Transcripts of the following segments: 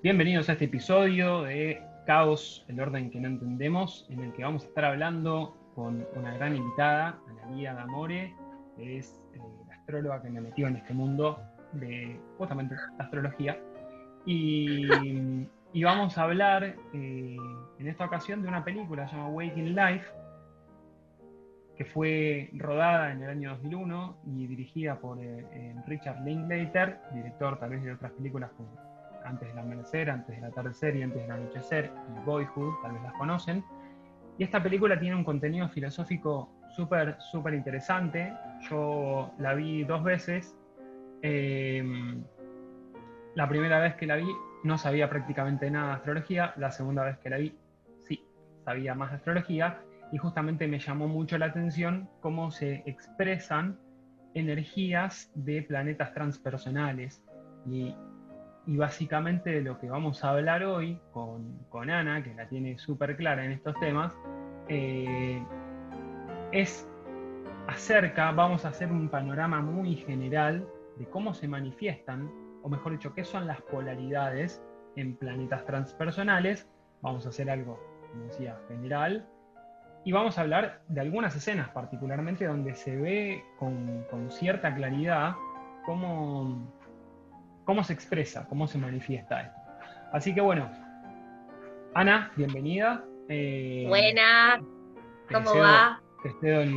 Bienvenidos a este episodio de Caos, el orden que no entendemos, en el que vamos a estar hablando con una gran invitada, Analia D'Amore, que es eh, la astróloga que me metió en este mundo de justamente astrología. Y, vamos a hablar eh, en esta ocasión de una película llamada Waking Life, que fue rodada en el año 2001 y dirigida por eh, Richard Linklater, director tal vez de otras películas como Antes del Amanecer, Antes del Atardecer y Antes del Anochecer y Boyhood, tal vez las conocen. Y esta película tiene un contenido filosófico súper, súper interesante. Yo la vi dos veces. Em, la primera vez que la vi no sabía prácticamente nada de astrología. La segunda vez que la vi sí sabía más de astrología y justamente me llamó mucho la atención cómo se expresan energías de planetas transpersonales. Y, básicamente de lo que vamos a hablar hoy con, Ana, que la tiene súper clara en estos temas, eh, es acerca, vamos a hacer un panorama muy general de cómo se manifiestan, o mejor dicho, qué son las polaridades en planetas transpersonales. Vamos a hacer algo, como decía, general, y vamos a hablar de algunas escenas particularmente donde se ve con, cierta claridad cómo, cómo se expresa, cómo se manifiesta esto. Así que bueno, Ana, bienvenida. Eh, Buena, ¿cómo va? Te cedo el,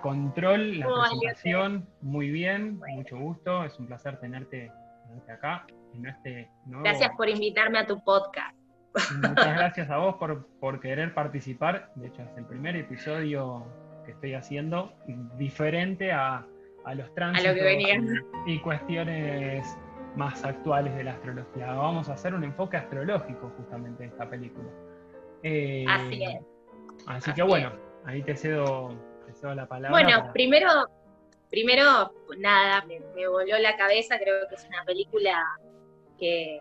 control, la presentación, muy bien, mucho gusto, es un placer tenerte, acá en este Gracias por invitarme a tu podcast. Muchas gracias a vos por, querer participar. De hecho, es el primer episodio que estoy haciendo diferente a, los tránsitos y, cuestiones más actuales de la astrología. Vamos a hacer un enfoque astrológico justamente en esta película. Eh, así es. Así, que bueno, ahí te cedo, la palabra. Bueno, primero, primero, nada, me, me voló la cabeza, creo que es una película que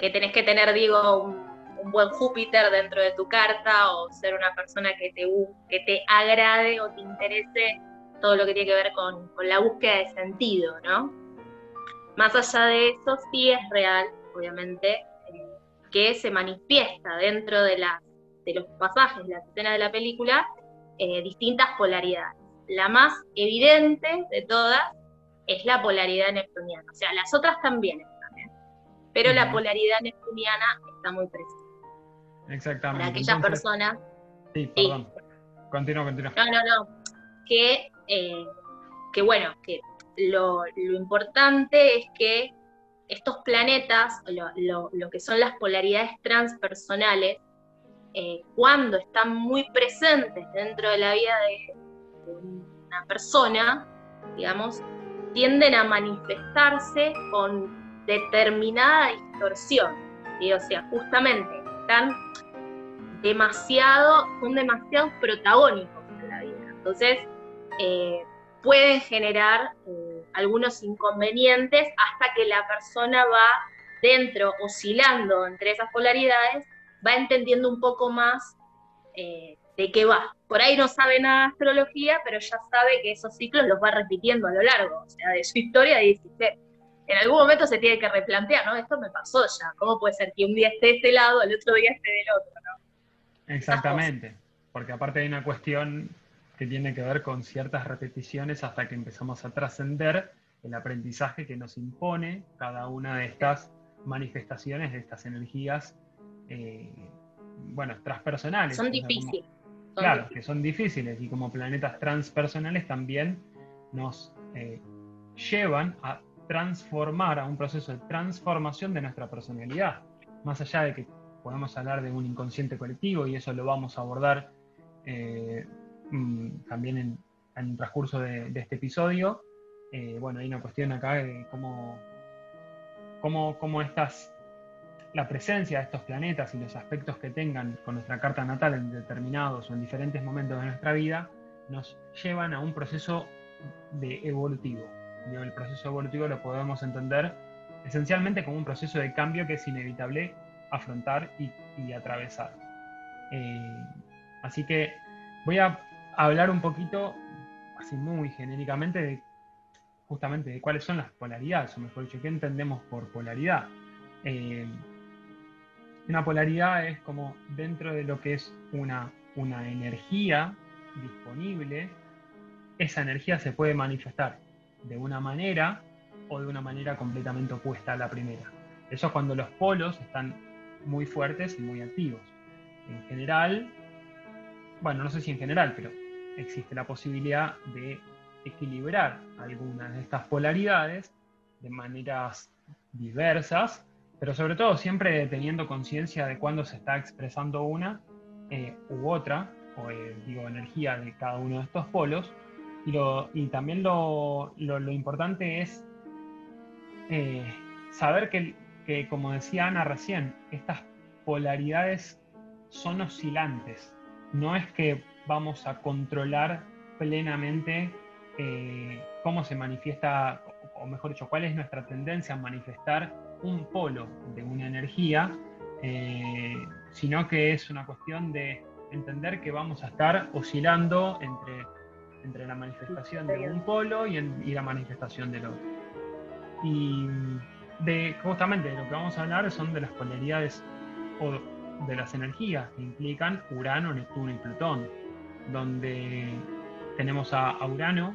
que tenés que tener, digo, un, buen Júpiter dentro de tu carta o ser una persona que te, que te agrade o te interese todo lo que tiene que ver con, la búsqueda de sentido, ¿no? Más allá de eso, sí es real, obviamente, eh, que se manifiesta dentro de, de los pasajes, de la escena de la película, eh, distintas polaridades. La más evidente de todas es la polaridad neptuniana, o sea, las otras también pero la polaridad neptuniana está muy presente. Exactamente. Para aquellas personas. Sí, perdón. Continúa, continúa. No, no, no. Que, eh, que bueno, que lo, importante es que estos planetas, lo, que son las polaridades transpersonales, eh, cuando están muy presentes dentro de la vida de, una persona, digamos, tienden a manifestarse con determinada distorsión. Y, o sea, justamente están demasiado, son demasiado protagónicos en la vida. Entonces, eh, pueden generar eh, algunos inconvenientes hasta que la persona va dentro, oscilando entre esas polaridades, va entendiendo un poco más eh, de qué va. Por ahí no sabe nada de astrología, pero ya sabe que esos ciclos los va repitiendo a lo largo, o sea, de su historia dice, en algún momento se tiene que replantear, ¿no? Esto me pasó ya, ¿cómo puede ser que un día esté de este lado, el otro día esté del otro. Exactamente, porque aparte hay una cuestión que tiene que ver con ciertas repeticiones hasta que empezamos a trascender el aprendizaje que nos impone cada una de estas manifestaciones, de estas energías, eh, bueno, transpersonales. Son difíciles. claro, que son difíciles y como planetas transpersonales también nos eh, llevan a transformar, a un proceso de transformación de nuestra personalidad. Más allá de que podemos hablar de un inconsciente colectivo y eso lo vamos a abordar eh, mm, también en, el transcurso de, este episodio. Eh, bueno, hay una cuestión acá de cómo, cómo, cómo estas, la presencia de estos planetas y los aspectos que tengan con nuestra carta natal en determinados o en diferentes momentos de nuestra vida nos llevan a un proceso de evolutivo el proceso evolutivo lo podemos entender esencialmente como un proceso de cambio que es inevitable afrontar y, atravesar. Eh, así que voy a hablar un poquito, así muy genéricamente, de justamente de cuáles son las polaridades, o mejor dicho, qué entendemos por polaridad. Eh, una polaridad es como dentro de lo que es una, una energía disponible, esa energía se puede manifestar de una manera o de una manera completamente opuesta a la primera. Eso es cuando los polos están muy fuertes y muy activos. En general, bueno, no sé si en general, pero existe la posibilidad de equilibrar algunas de estas polaridades de maneras diversas, pero sobre todo siempre teniendo conciencia de cuándo se está expresando una eh, u otra, o eh, digo, energía de cada uno de estos polos. Y, y también lo, importante es eh, saber que, que, como decía Ana recién, estas polaridades son oscilantes. No es que vamos a controlar plenamente eh, cómo se manifiesta, o mejor dicho, cuál es nuestra tendencia a manifestar un polo de una energía, eh, sino que es una cuestión de entender que vamos a estar oscilando entre, entre la manifestación de un polo y, la manifestación del otro. Y de, justamente de lo que vamos a hablar son de las polaridades o de las energías que implican Urano, Neptuno y Plutón, donde tenemos a, Urano,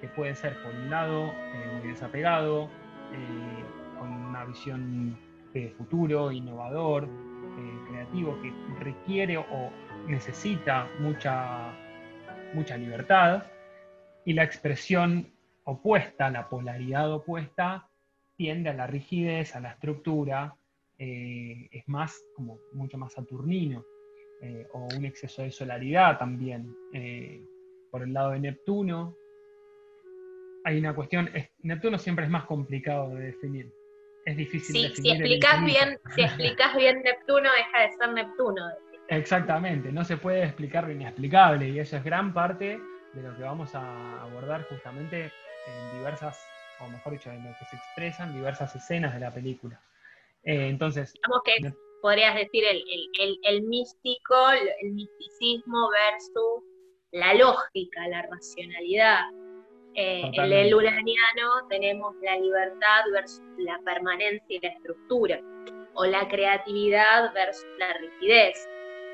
que puede ser por un lado eh, muy desapegado, eh, con una visión de futuro, innovador, eh, creativo, que requiere o necesita mucha, mucha libertad, y la expresión opuesta, la polaridad opuesta, tiende a la rigidez, a la estructura, es más, como mucho más saturnino, o un exceso de solaridad también por el lado de Neptuno. Hay una cuestión, Neptuno siempre es más complicado de definir. Es difícil sí, definir. Si explicas, bien, si explicas bien Neptuno, deja de ser Neptuno. Exactamente, no se puede explicar lo inexplicable y eso es gran parte de lo que vamos a abordar justamente en diversas, o mejor dicho, en lo que se expresan diversas escenas de la película. Eh, entonces, que podrías decir el, el, el, místico, el misticismo versus la lógica, la racionalidad. Eh, en el uraniano tenemos la libertad versus la permanencia y la estructura, o la creatividad versus la rigidez.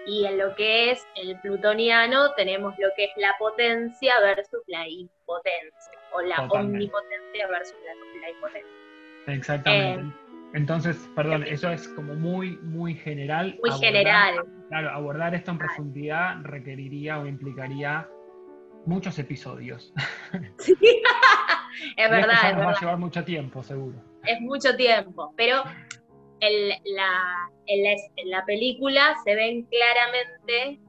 Y en lo que es el plutoniano tenemos lo que es la potencia versus la impotencia, o la omnipotencia versus la, impotencia. Exactamente. Eh, entonces, perdón, eso es como muy, muy general. Muy general. Claro, abordar esto en profundidad requeriría o implicaría muchos episodios. Sí, es verdad. nos va a llevar mucho tiempo, seguro. Es mucho tiempo, pero en la, en la, película se ven claramente,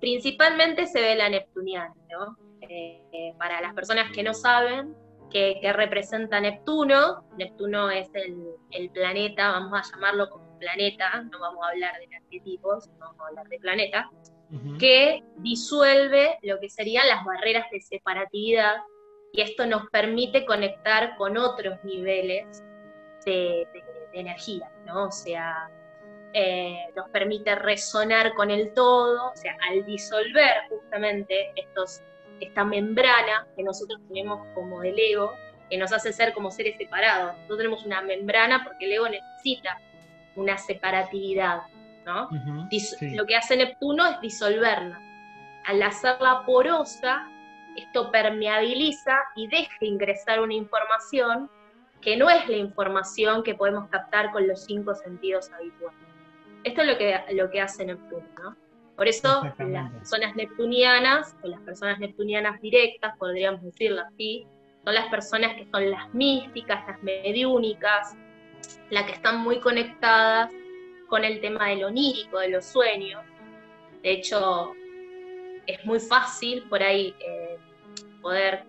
principalmente se ve la neptuniana, ¿no? Eh, para las personas que no saben, que, representa Neptuno. Neptuno es el, planeta, vamos a llamarlo como planeta, no vamos a hablar de arquetipos, vamos a hablar de planeta, que disuelve lo que serían las barreras de separatividad y esto nos permite conectar con otros niveles de, energía, ¿no? O sea, eh, nos permite resonar con el todo, o sea, al disolver justamente estos esta membrana que nosotros tenemos como el ego, que nos hace ser como seres separados. Nosotros tenemos una membrana porque el ego necesita una separatividad, ¿no? Lo que hace Neptuno es disolverla. Al hacerla porosa, esto permeabiliza y deja ingresar una información que no es la información que podemos captar con los cinco sentidos habituales. Esto es lo que, lo que hace Neptuno, ¿no? Por eso las personas neptunianas, o las personas neptunianas directas, podríamos decirlo así, son las personas que son las místicas, las mediúnicas, las que están muy conectadas con el tema del onírico, de los sueños. De hecho, es muy fácil por ahí eh, poder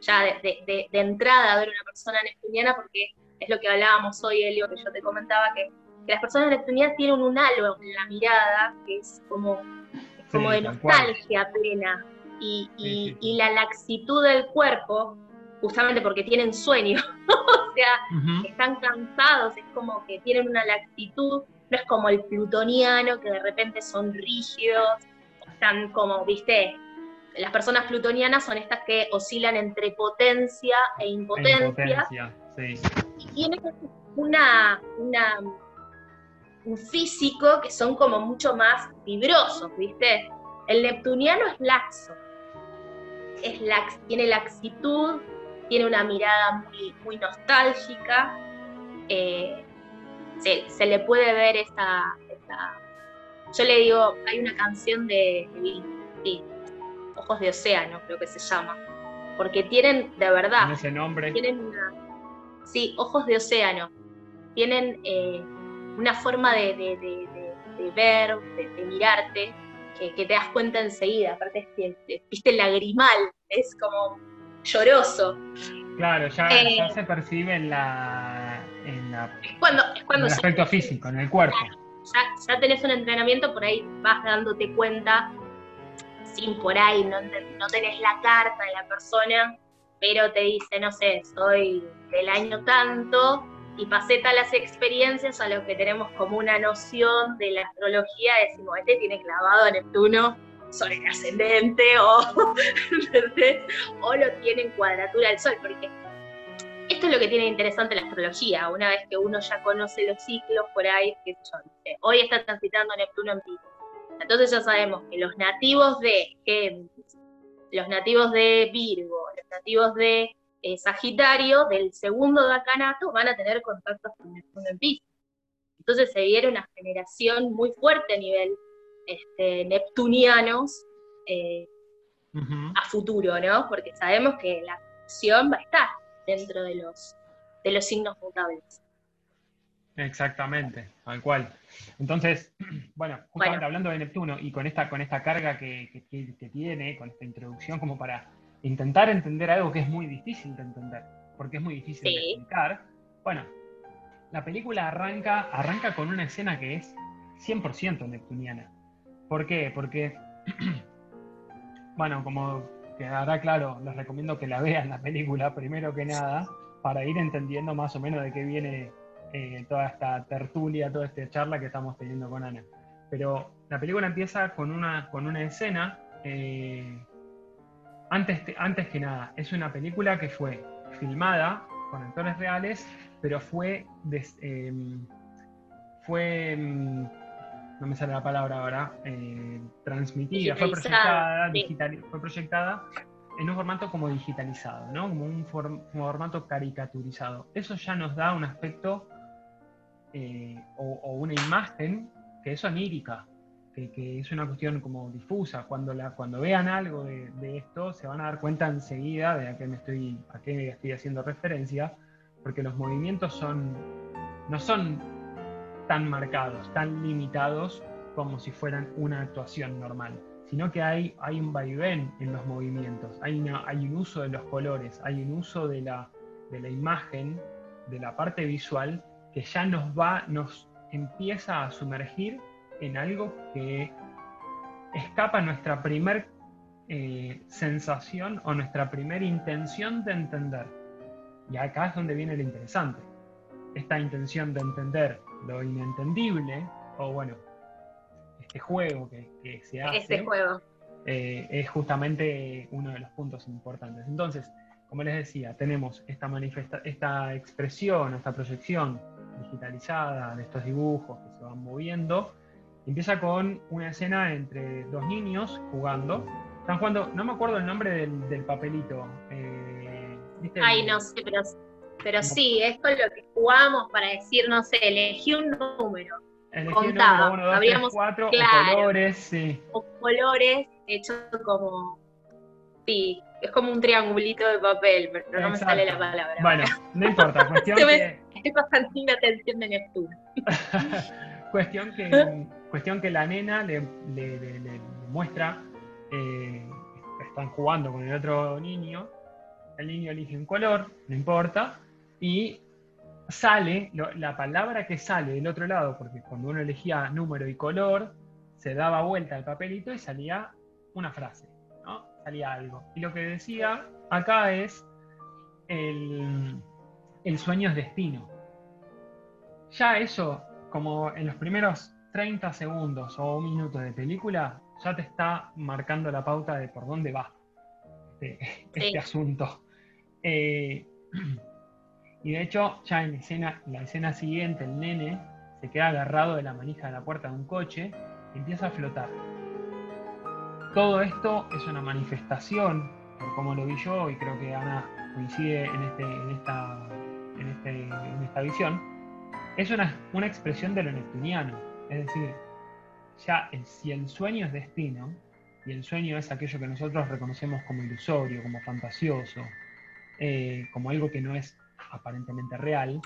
ya de, entrada ver una persona neptuniana porque es lo que hablábamos hoy, Elio, que yo te comentaba, que que las personas neptunianas tienen un halo en la mirada que es como, como de nostalgia plena. Y, y, la laxitud del cuerpo, justamente porque tienen sueño, o sea, están cansados, es como que tienen una laxitud, no es como el plutoniano que de repente son rígidos, están como, viste, las personas plutonianas son estas que oscilan entre potencia e impotencia. Y tiene una, una, un físico que son como mucho más fibrosos, ¿viste? El neptuniano es laxo, es lax, tiene laxitud, tiene una mirada muy, muy nostálgica, eh, se, le puede ver esa, Yo le digo, hay una canción de, de Ojos de Océano, creo que se llama, porque tienen, de verdad, ese nombre? tienen una... Sí, Ojos de Océano, tienen eh, una forma de, ver, de, mirarte, que, te das cuenta enseguida, aparte es que, viste, lagrimal, es como lloroso. Claro, ya, eh, se percibe en la, en cuando, el aspecto físico, en el cuerpo. Ya, ya, tenés un entrenamiento, por ahí vas dándote cuenta, sin por ahí, no, no tenés la carta de la persona, pero te dice, no sé, soy del año tanto, y tal las experiencias a lo que tenemos como una noción de la astrología, decimos, este tiene clavado a Neptuno sobre el ascendente o, o lo tiene en cuadratura del sol, porque esto es lo que tiene interesante la astrología, una vez que uno ya conoce los ciclos por ahí, que son, hoy está transitando Neptuno en Pisces, entonces ya sabemos que los nativos de Géminis, los nativos de Virgo, los nativos de eh, Sagitario del segundo decanato van a tener contactos con Neptuno en Pisces. Entonces se viene una generación muy fuerte a nivel este, neptunianos eh, a futuro, ¿no? Porque sabemos que la acción va a estar dentro de los, de los signos mutables. Exactamente, tal cual. Entonces, bueno, justamente hablando de Neptuno y con esta, con esta carga que, tiene, con esta introducción como para intentar entender algo que es muy difícil de entender, porque es muy difícil de explicar. Bueno, la película arranca, arranca con una escena que es 100% neptuniana. ¿Por qué? Porque, bueno, como quedará claro, les recomiendo que la vean la película primero que nada, para ir entendiendo más o menos de qué viene eh, toda esta tertulia, toda esta charla que estamos teniendo con Ana. Pero la película empieza con una, con una escena eh, antes, antes que nada, es una película que fue filmada con actores reales, pero fue, em, fue em, no me sale la palabra ahora, eh, transmitida, fue proyectada, fue proyectada en un formato como digitalizado, ¿no? como un formato caricaturizado. Eso ya nos da un aspecto eh, o, una imagen que es onírica, que, es una cuestión como difusa. Cuando, la, cuando vean algo de, esto, se van a dar cuenta enseguida de a qué me estoy, a qué estoy haciendo referencia, porque los movimientos son, no son tan marcados, tan limitados como si fueran una actuación normal, sino que hay, hay un vaivén en los movimientos, hay, hay un uso de los colores, hay un uso de la, de la imagen, de la parte visual, que ya nos va, nos empieza a sumergir en algo que escapa nuestra primer eh, sensación o nuestra primera intención de entender. Y acá es donde viene lo interesante. Esta intención de entender lo inentendible, o bueno, este juego que, se hace. Este juego. Eh, es justamente uno de los puntos importantes. Entonces, como les decía, tenemos esta, manifesta esta expresión, esta proyección digitalizada de estos dibujos que se van moviendo, Empieza con una escena entre dos niños jugando. Están jugando, no me acuerdo el nombre del, papelito. Eh, Ay, no sé, pero, pero sí, es con lo que jugamos para decir, no sé, elegí un número. Elegí contaba. un número, uno, dos, tres, cuatro, colores, sí. O colores hechos como. Sí, es como un triangulito de papel, pero no me sale la palabra. Bueno, no importa, cuestión que... Es bastante atención de Neptuno. cuestión que Cuestión que la nena le, muestra, eh, están jugando con el otro niño, el niño elige un color, no importa, y sale, la palabra que sale del otro lado, porque cuando uno elegía número y color, se daba vuelta el papelito y salía una frase, ¿no? Salía algo. Y lo que decía acá es, el, el sueño es destino. Ya eso, como en los primeros 30 segundos o un minuto de película ya te está marcando la pauta de por dónde va este, este asunto. Eh, Y de hecho, ya en escena, la escena siguiente, el nene se queda agarrado de la manija de la puerta de un coche y empieza a flotar. Todo esto es una manifestación, por como lo vi yo, y creo que Ana coincide en, este, en, esta, en, este, en esta visión, es una, una expresión de lo neptuniano. Es decir, ya el, si el sueño es destino, y el sueño es aquello que nosotros reconocemos como ilusorio, como fantasioso, eh, como algo que no es aparentemente real,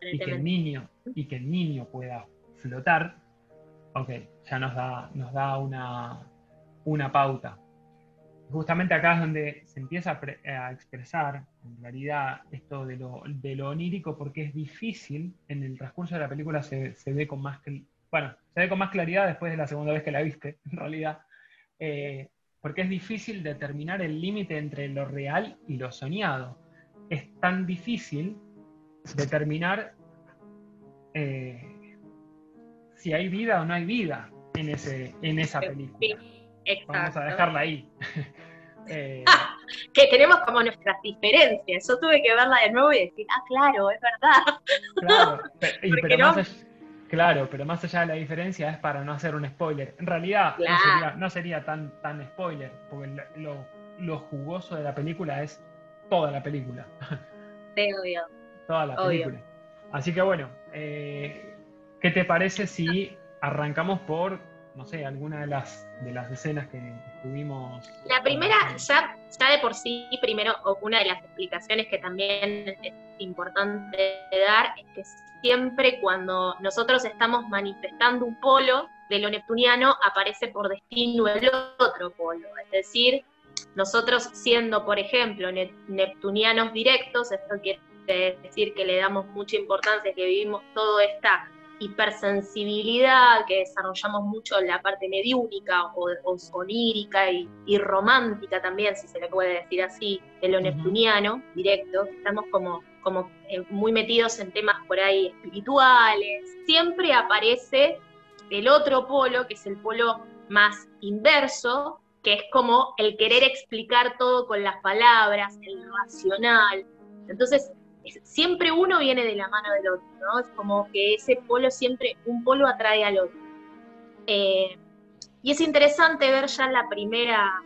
y que el niño, y que el niño pueda flotar, ok, ya nos da, nos da una, una pauta. Justamente acá es donde se empieza a, expresar en claridad esto de lo, de lo, onírico, porque es difícil, en el transcurso de la película se, se ve con más, bueno, se ve con más claridad después de la segunda vez que la viste, en realidad, eh, porque es difícil determinar el límite entre lo real y lo soñado. Es tan difícil determinar eh, si hay vida o no hay vida en, ese, en esa película. Vamos a dejarla ahí. Eh, que tenemos como nuestras diferencias. Yo tuve que verla de nuevo y decir, ah, claro, es verdad. Claro, pero, Claro, pero más allá de la diferencia es para no hacer un spoiler. En realidad no, sería, tan, tan spoiler, porque lo, jugoso de la película es toda la película. Sí, obvio. Toda la película. Así que bueno, eh, ¿qué te parece si arrancamos por, no sé, alguna de las, de las escenas que estuvimos... La primera, ya, ya de por sí, primero, una de las explicaciones que también es importante dar es que siempre cuando nosotros estamos manifestando un polo de lo neptuniano, aparece por destino el otro polo. Es decir, nosotros siendo, por ejemplo, neptunianos directos, esto quiere decir que le damos mucha importancia, que vivimos toda esta hipersensibilidad, que desarrollamos mucho la parte mediúnica o, onírica y, y, romántica también, si se le puede decir así, de lo neptuniano directo, estamos como como eh, muy metidos en temas por ahí espirituales. Siempre aparece el otro polo, que es el polo más inverso, que es como el querer explicar todo con las palabras, el racional. Entonces, siempre uno viene de la mano del otro, ¿no? Es como que ese polo siempre, un polo atrae al otro. Eh, y es interesante ver ya en la primera,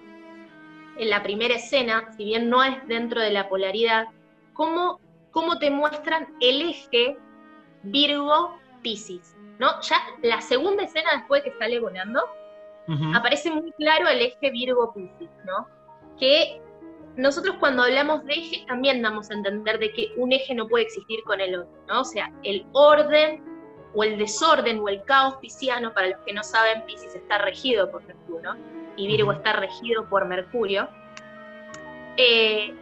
en la primera escena, si bien no es dentro de la polaridad, cómo cómo te muestran el eje Virgo-Piscis, ¿no? Ya la segunda escena después que sale volando, aparece muy claro el eje Virgo-Piscis, ¿no? Que nosotros cuando hablamos de ejes también damos a entender de que un eje no puede existir con el otro, ¿no? O sea, el orden o el desorden o el caos pisciano, para los que no saben, Piscis está regido por Neptuno y Virgo está regido por Mercurio. Eh,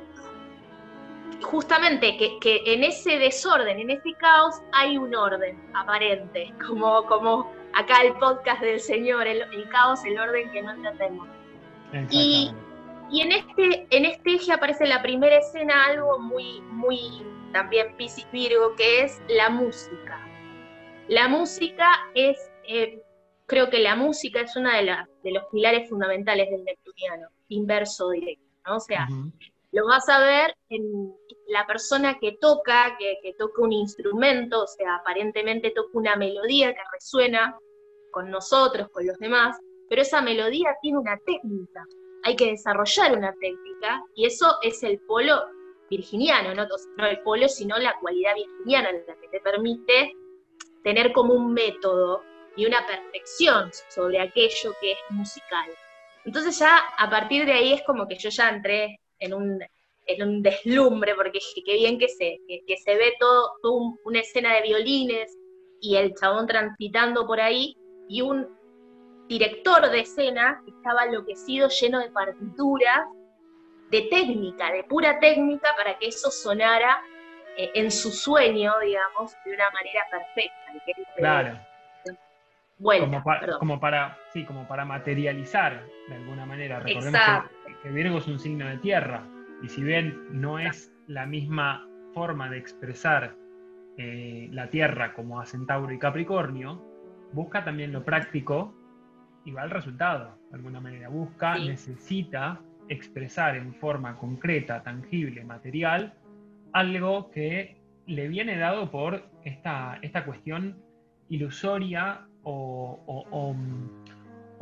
justamente que, en ese desorden, en ese caos, hay un orden aparente, como, como acá el podcast del Señor, el, caos, el orden que no entendemos. Y, y, en, este, en este eje aparece la primera escena algo muy, muy también Piscis Virgo, que es la música. La música es, eh, creo que la música es uno de, de los pilares fundamentales del neptuniano, inverso directo, ¿no? O sea, lo vas a ver en la persona que toca, que, toca un instrumento, o sea, aparentemente toca una melodía que resuena con nosotros, con los demás, pero esa melodía tiene una técnica, hay que desarrollar una técnica, y eso es el polo virginiano, no, el polo, sino la cualidad virginiana, la que te permite tener como un método y una perfección sobre aquello que es musical. Entonces ya a partir de ahí es como que yo ya entré en un, en un deslumbre, porque qué bien que se, que, se ve todo, una escena de violines y el chabón transitando por ahí, y un director de escena que estaba enloquecido, lleno de partituras, de técnica, de pura técnica, para que eso sonara eh, en su sueño, digamos, de una manera perfecta. claro. Bueno, como, para, sí, como para materializar de alguna manera. Recordemos que, Virgo es un signo de tierra y si bien no es la misma forma de expresar eh, la tierra como a Centauro y Capricornio, busca también lo práctico y va al resultado, de alguna manera. Busca, necesita expresar en forma concreta, tangible, material, algo que le viene dado por esta, esta cuestión ilusoria o,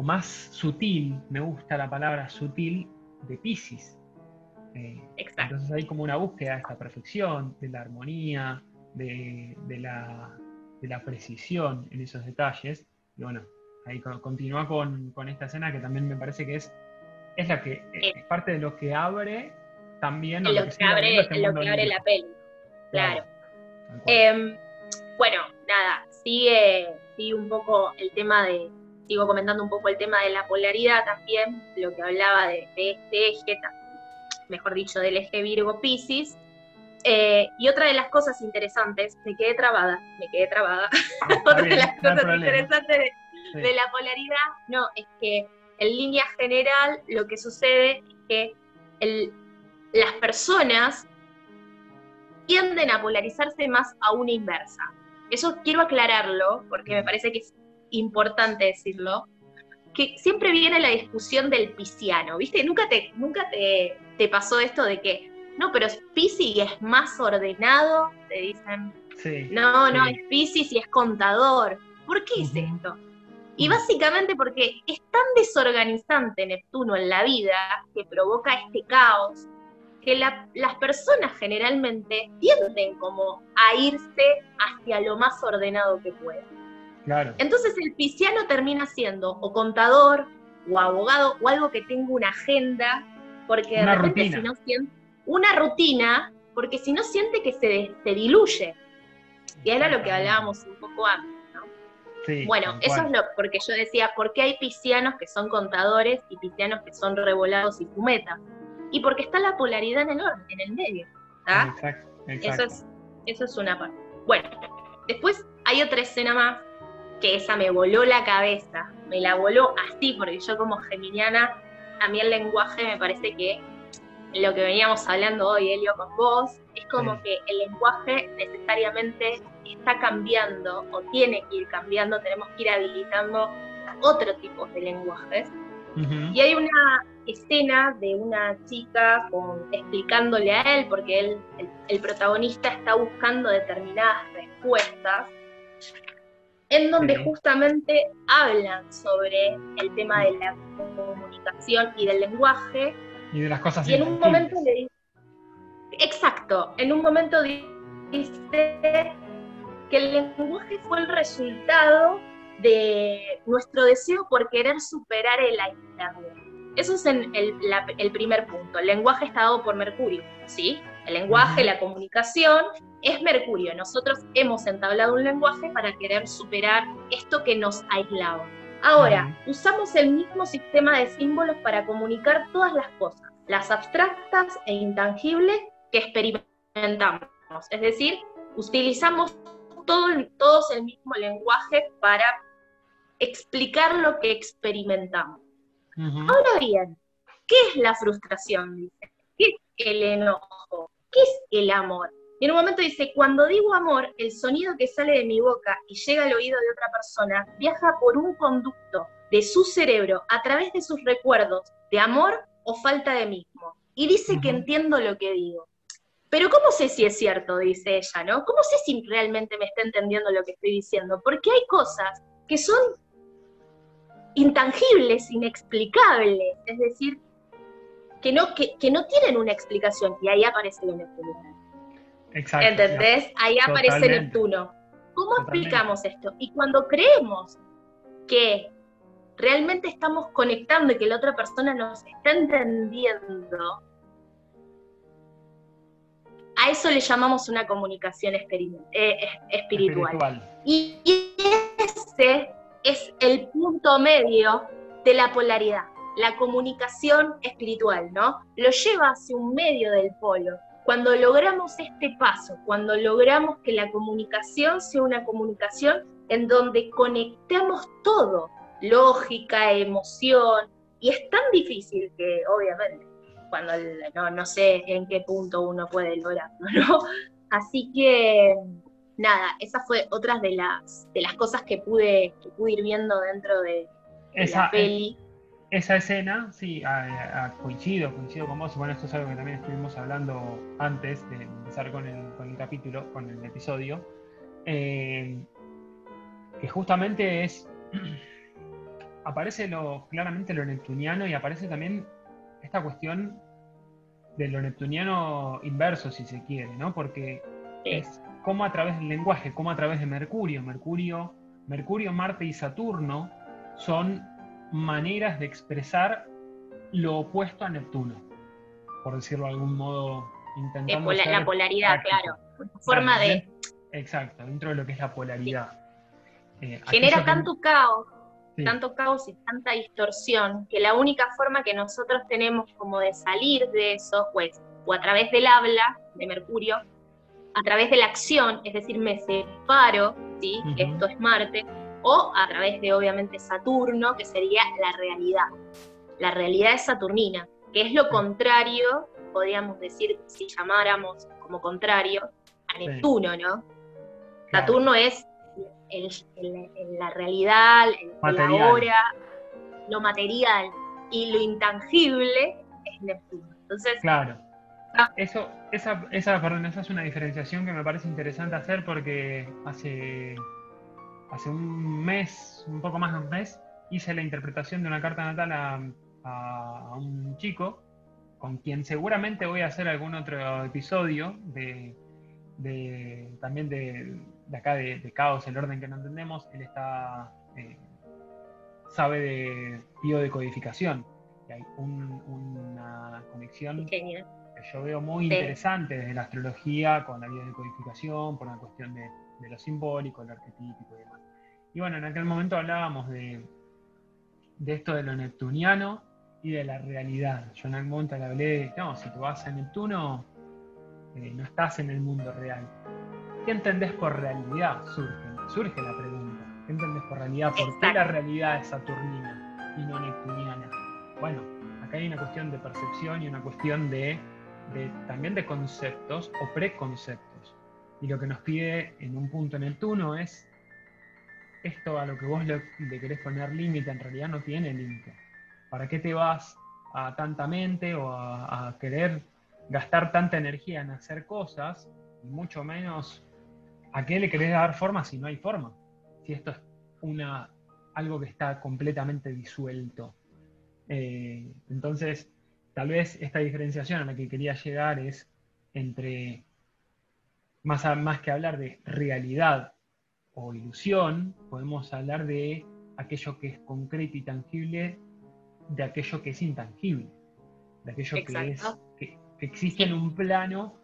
más sutil, me gusta la palabra sutil, de Pisces. Eh, entonces hay como una búsqueda de esta perfección, de la armonía, de, la, precisión en esos detalles. Y bueno, ahí continúa con, esta escena que también me parece que es, es la que es parte de lo que abre también. Lo, que, abre, este lo que abre la peli. Claro. Em, bueno, nada, sigue, sigue un poco el tema de, sigo comentando un poco el tema de la polaridad también, lo que hablaba de, este eje, mejor dicho, del eje Virgo-Piscis. Eh, y otra de las cosas interesantes, me quedé trabada, me quedé trabada. otra de las cosas interesantes de, la polaridad, no, es que en línea general lo que sucede es que las personas tienden a polarizarse más a una inversa. Eso quiero aclararlo, porque me parece que es importante decirlo, que siempre viene la discusión del pisciano, ¿viste? Nunca te, nunca te, te pasó esto de que, no, pero Piscis es más ordenado, te dicen. no, no, es Piscis y es contador. ¿Por qué es esto? Y básicamente porque es tan desorganizante Neptuno en la vida que provoca este caos, que las personas generalmente tienden como a irse hacia lo más ordenado que puedan. Claro. Entonces el pisciano termina siendo o contador o abogado o algo que tenga una agenda, porque de repente si no siente una rutina, porque si no siente que se, se diluye. Y era lo que hablábamos un poco antes. Sí, bueno, eso es lo porque yo decía, ¿por qué hay piscianos que son contadores y piscianos que son revolados y fumetas? y porque está la polaridad en el orden, en el medio. Exacto, Eso, es, eso es una parte. Bueno, después hay otra escena más que esa me voló la cabeza, me la voló así, porque yo como geminiana, a mí el lenguaje me parece que lo que veníamos hablando hoy, Elio, con vos, como que el lenguaje necesariamente está cambiando o tiene que ir cambiando, tenemos que ir habilitando otro tipo de lenguajes. Y hay una escena de una chica explicándole a él, porque él, el, protagonista está buscando determinadas respuestas, en donde justamente hablan sobre el tema de la comunicación y del lenguaje. Y de las cosas Y en un momento le dice, exacto, en un momento dice que el lenguaje fue el resultado de nuestro deseo por querer superar el aislamiento. Eso es el, primer punto. El lenguaje está dado por Mercurio, ¿sí? El lenguaje, la comunicación es Mercurio. Nosotros hemos entablado un lenguaje para querer superar esto que nos aislaba. Ahora, usamos el mismo sistema de símbolos para comunicar todas las cosas, las abstractas e intangibles que experimentamos. Es decir, utilizamos todos el mismo lenguaje para explicar lo que experimentamos. Ahora bien, ¿qué es la frustración? ¿Qué es el enojo? ¿Qué es el amor? Y en un momento dice, cuando digo amor, el sonido que sale de mi boca y llega al oído de otra persona viaja por un conducto de su cerebro a través de sus recuerdos de amor o falta de mismo. Y dice que entiendo lo que digo. Pero ¿cómo sé si es cierto? Dice ella, ¿no? ¿Cómo sé si realmente me está entendiendo lo que estoy diciendo? Porque hay cosas que son intangibles, inexplicables, es decir, que no, que, no tienen una explicación, y ahí aparece el Neptuno. Exacto. ¿Entendés? Ahí aparece Neptuno. ¿Cómo explicamos esto? Y cuando creemos que realmente estamos conectando y que la otra persona nos está entendiendo, a eso le llamamos una comunicación eh, espiritual. espiritual. Y, y ese es el punto medio de la polaridad, la comunicación espiritual, ¿no? Lo lleva hacia un medio del polo. Cuando logramos este paso, cuando logramos que la comunicación sea una comunicación en donde conectemos todo, lógica, emoción, y es tan difícil que obviamente, cuando no, no sé en qué punto uno puede lograrlo, ¿no? Así que nada, esa fue otra de las, de las cosas que pude, que pude ir viendo dentro de, la peli. esa escena, sí, coincido, coincido con vos. Bueno, esto es algo que también estuvimos hablando antes de empezar con el, con el capítulo, con el episodio. Eh, que justamente es. aparece lo, claramente lo neptuniano y aparece también esta cuestión de lo neptuniano inverso, si se quiere, ¿no? Porque es como a través del lenguaje, como a través de Mercurio. Mercurio, Mercurio, Marte y Saturno son maneras de expresar lo opuesto a Neptuno, por decirlo de algún modo, intentando. la polaridad, claro. Forma de. Exacto, dentro de lo que es la polaridad. Eh, Genera tanto caos, tanto caos y tanta distorsión, que la única forma que nosotros tenemos como de salir de eso, pues, o a través del habla de Mercurio, a través de la acción, es decir, me separo, ¿sí? esto es Marte, o a través de obviamente Saturno, que sería la realidad. La realidad es saturnina, que es lo contrario, podríamos decir, si llamáramos como contrario, a Neptuno, ¿no? Saturno es la realidad, la hora, lo material y lo intangible es Neptuno. Entonces, claro. Ah. Eso, esa, esa, perdón, esa es una diferenciación que me parece interesante hacer porque hace hace un mes, un poco más de un mes, hice la interpretación de una carta natal a, un chico con quien seguramente voy a hacer algún otro episodio de, también de, acá de, caos, el orden que no entendemos. Él está eh, sabe de biodecodificación. Y hay una conexión que yo veo muy interesante desde la astrología con la biodecodificación, por una cuestión de de lo simbólico, lo arquetípico y demás. Y bueno, en aquel momento hablábamos de, de esto de lo neptuniano y de la realidad. Yo en aquel momento le hablé de, no, si tú vas a Neptuno, eh, no estás en el mundo real. ¿Qué entendés por realidad? Surge, surge la pregunta. ¿Qué entendés por realidad? ¿Por qué la realidad es saturnina y no neptuniana? Bueno, acá hay una cuestión de percepción y una cuestión de, de también de conceptos o preconceptos. Y lo que nos pide en un punto Neptuno es esto a lo que vos le, querés poner límite, en realidad no tiene límite. ¿Para qué te vas a tanta mente o a, querer gastar tanta energía en hacer cosas, y mucho menos a qué le querés dar forma si no hay forma? Si esto es una, algo que está completamente disuelto. Eh, entonces, tal vez esta diferenciación a la que quería llegar es entre más, más que hablar de realidad o ilusión, podemos hablar de aquello que es concreto y tangible, de aquello que es intangible, de aquello que, es, que, existe en un plano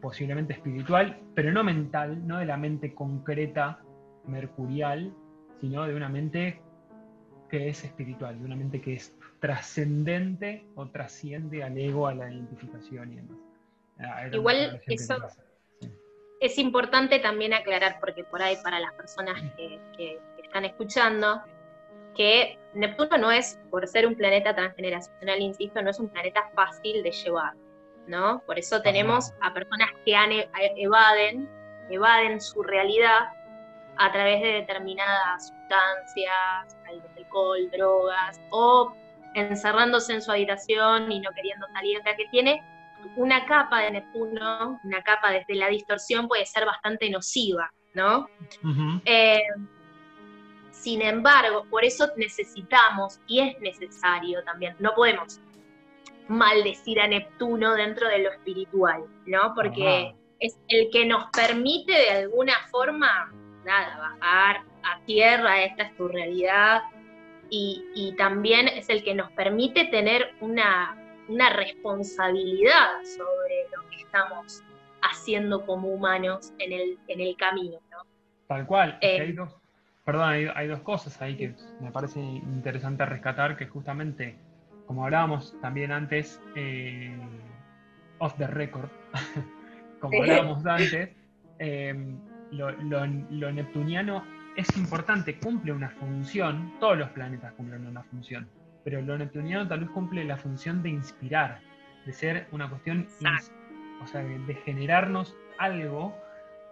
posiblemente espiritual, pero no mental, no de la mente concreta mercurial, sino de una mente que es espiritual, de una mente que es trascendente o trasciende al ego, a la identificación y demás. Ah, Igual eso, es importante también aclarar, porque por ahí para las personas que, están escuchando, que Neptuno no es, por ser un planeta transgeneracional, insisto, no es un planeta fácil de llevar, ¿no? Por eso tenemos a personas que han, e, evaden, evaden su realidad a través de determinadas sustancias, alcohol, drogas, o encerrándose en su habitación y no queriendo salir, ya que tiene una capa de Neptuno, una capa desde la distorsión puede ser bastante nociva, ¿no? Eh, sin embargo, por eso necesitamos y es necesario también, no podemos maldecir a Neptuno dentro de lo espiritual, ¿no? Porque es el que nos permite de alguna forma, nada, bajar a tierra, esta es tu realidad, y también es el que nos permite tener una, una responsabilidad sobre lo que estamos haciendo como humanos en el, en el camino. ¿no? Tal cual. Eh, hay dos, perdón, hay, dos cosas ahí que me parece interesante rescatar, que justamente, como hablábamos también antes, eh, off the record, como hablábamos antes, eh, lo, lo neptuniano es importante, cumple una función, todos los planetas cumplen una función pero lo neptuniano tal vez cumple la función de inspirar, de ser una cuestión, o sea, de, generarnos algo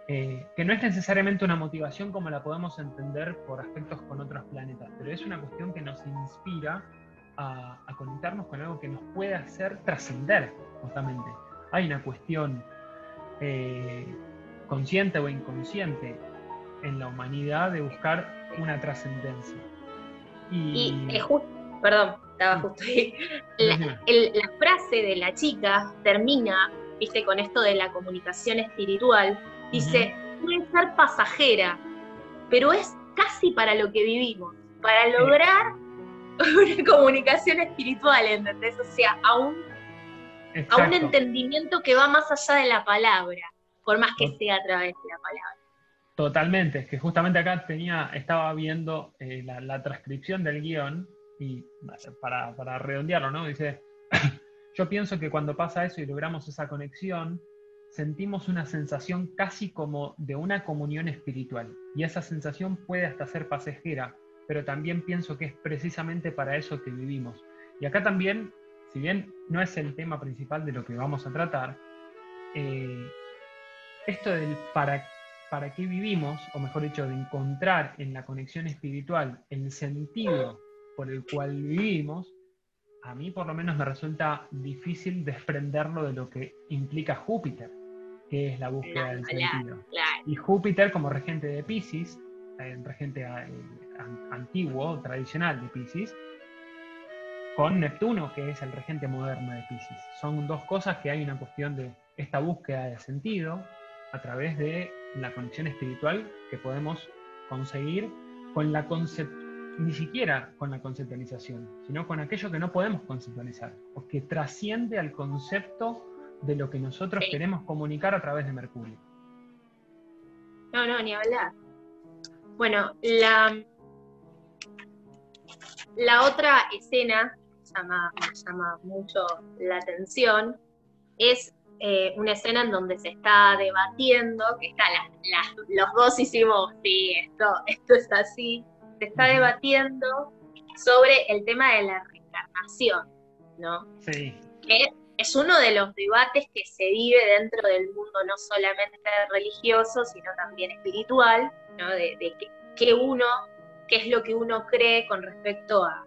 eh, que no es necesariamente una motivación como la podemos entender por aspectos con otros planetas, pero es una cuestión que nos inspira a, conectarnos con algo que nos puede hacer trascender, justamente. Hay una cuestión eh, consciente o inconsciente en la humanidad de buscar una trascendencia. Y, y justo, perdón, estaba justo ahí. La, la, frase de la chica termina, viste, con esto de la comunicación espiritual, Dice, puede ser pasajera, pero es casi para lo que vivimos, para lograr una comunicación espiritual, ¿entendés? O sea, a un, a un entendimiento que va más allá de la palabra, por más que sea a través de la palabra. Totalmente, es que justamente acá tenía, estaba viendo eh, la, transcripción del guion y para, para redondearlo, ¿no? Dice, yo pienso que cuando pasa eso y logramos esa conexión, sentimos una sensación casi como de una comunión espiritual. Y esa sensación puede hasta ser pasajera, pero también pienso que es precisamente para eso que vivimos. Y acá también, si bien no es el tema principal de lo que vamos a tratar, eh, esto del para, para qué vivimos, o mejor dicho, de encontrar en la conexión espiritual el sentido por el cual vivimos, a mí por lo menos me resulta difícil desprenderlo de lo que implica Júpiter que es la búsqueda del sentido. Y Júpiter como regente de Pisces, el regente eh, antiguo, tradicional de Pisces, con Neptuno, que es el regente moderno de Pisces. Son dos cosas que hay una cuestión de esta búsqueda de sentido a través de la conexión espiritual que podemos conseguir con la ni siquiera con la conceptualización, sino con aquello que no podemos conceptualizar, o que trasciende al concepto de lo que nosotros queremos comunicar a través de Mercurio. No, no, ni hablar. Bueno, la, la otra escena que llama, me llama mucho la atención es eh, una escena en donde se está debatiendo, que está los dos hicimos, sí, esto, esto es así, se está debatiendo sobre el tema de la reencarnación, ¿no? Sí es uno de los debates que se vive dentro del mundo no solamente religioso, sino también espiritual, ¿no? de, qué uno, qué es lo que uno cree con respecto a,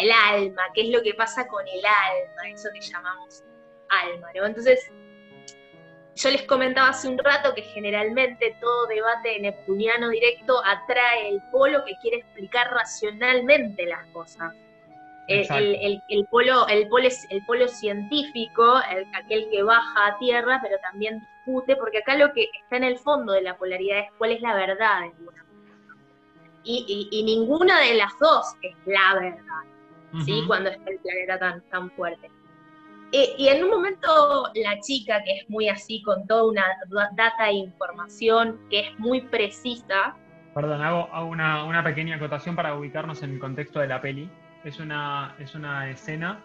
el alma, qué es lo que pasa con el alma, eso que llamamos alma. ¿no? Entonces, yo les comentaba hace un rato que generalmente todo debate neptuniano directo atrae el polo que quiere explicar racionalmente las cosas. El, el, polo, el, polo, el polo científico, aquel que baja a tierra, pero también discute, porque acá lo que está en el fondo de la polaridad es cuál es la verdad de una y, y, ninguna de las dos es la verdad, ¿sí? Cuando está el planeta tan, tan fuerte. Eh, y en un momento la chica, que es muy así, con toda una data e información que es muy precisa. Perdón, hago, una, una pequeña acotación para ubicarnos en el contexto de la peli es una, es una escena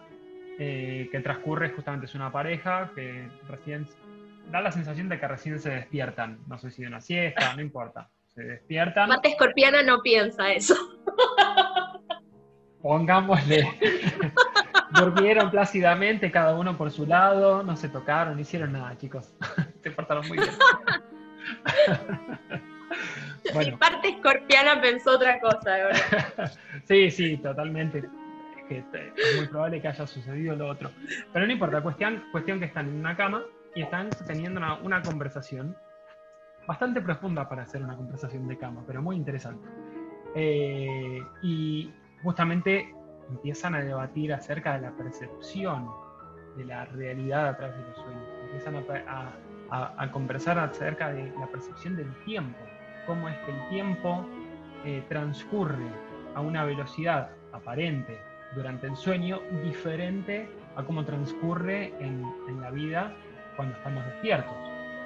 eh, que transcurre justamente, es una pareja que recién da la sensación de que recién se despiertan. No sé si de una siesta, no importa. Se despiertan. Mate Escorpiana no piensa eso. Pongámosle. Durmieron plácidamente, cada uno por su lado, no se tocaron, no hicieron nada, chicos. se portaron muy bien. Mi parte escorpiana pensó otra cosa, de verdad. sí, sí, totalmente. Es, muy probable que haya sucedido lo otro. Pero no importa, cuestión, cuestión que están en una cama y están teniendo una, conversación bastante profunda para hacer una conversación de cama, pero muy interesante. Eh, y justamente empiezan a debatir acerca de la percepción de la realidad a través de los sueños. Empiezan a conversar acerca de la percepción del tiempo cómo es que el tiempo eh, transcurre a una velocidad aparente durante el sueño diferente a cómo transcurre en, la vida cuando estamos despiertos.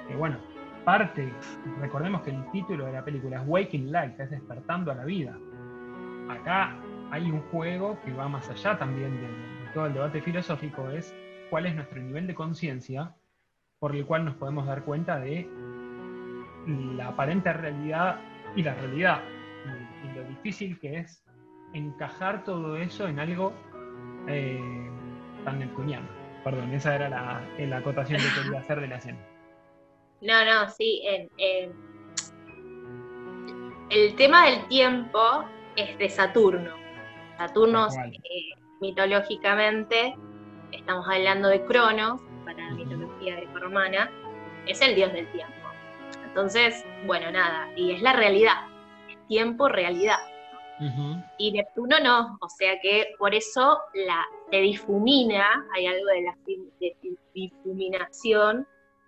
Que bueno, parte, recordemos que el título de la película es Waking Life, es despertando a la vida. Acá hay un juego que va más allá también de, todo el debate filosófico, es cuál es nuestro nivel de conciencia por el cual nos podemos dar cuenta de la aparente realidad y la realidad, y, lo difícil que es encajar todo eso en algo eh, tan neptuniano. Perdón, esa era la, acotación que quería hacer de la escena. No, no, sí. el tema del tiempo es de Saturno. Saturno, eh, mitológicamente, estamos hablando de Cronos, para la mitología greco-romana, es el dios del tiempo. Entonces, bueno, nada, y es la realidad, es tiempo, realidad. Y Neptuno no, o sea que por eso la, se difumina, hay algo de la difuminación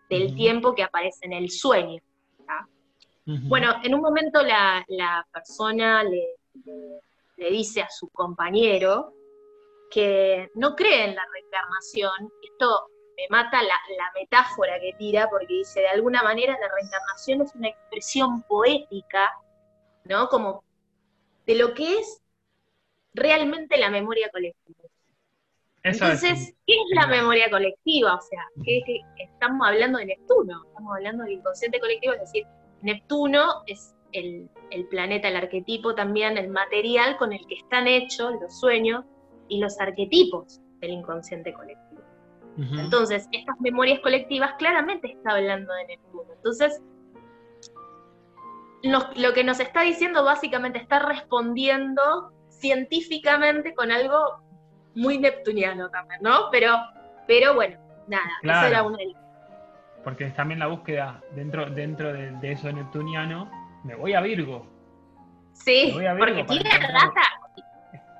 del tiempo que aparece en el sueño. Bueno, en un momento la, persona le, le, dice a su compañero que no cree en la reencarnación. Esto me mata la, metáfora que tira, porque dice, de alguna manera la reencarnación es una expresión poética, ¿no? Como de lo que es realmente la memoria colectiva. Entonces, ¿qué es la memoria colectiva? O sea, ¿qué, estamos hablando de Neptuno, estamos hablando del inconsciente colectivo, es decir, Neptuno es el, planeta, el arquetipo también, el material con el que están hechos los sueños y los arquetipos del inconsciente colectivo. Entonces, estas memorias colectivas claramente está hablando de Neptuno. Entonces, lo que nos está diciendo básicamente está respondiendo científicamente con algo muy neptuniano también, ¿no? Pero, pero bueno, nada, eso era una Porque es también la búsqueda dentro, dentro de, eso neptuniano, me voy a Virgo. Sí, porque tiene.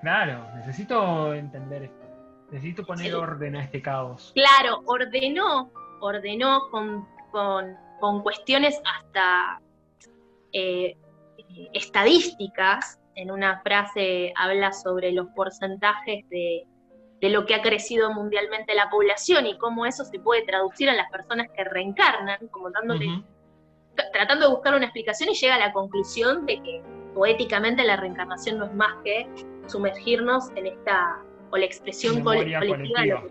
Claro, necesito entender esto. Necesito poner orden a este caos. Claro, ordenó, ordenó con, con, cuestiones hasta eh, estadísticas en una frase habla sobre los porcentajes de, lo que ha crecido mundialmente la población y cómo eso se puede traducir a las personas que reencarnan, como dándole, tratando de buscar una explicación y llega a la conclusión de que poéticamente la reencarnación no es más que sumergirnos en esta, o la expresión colectiva.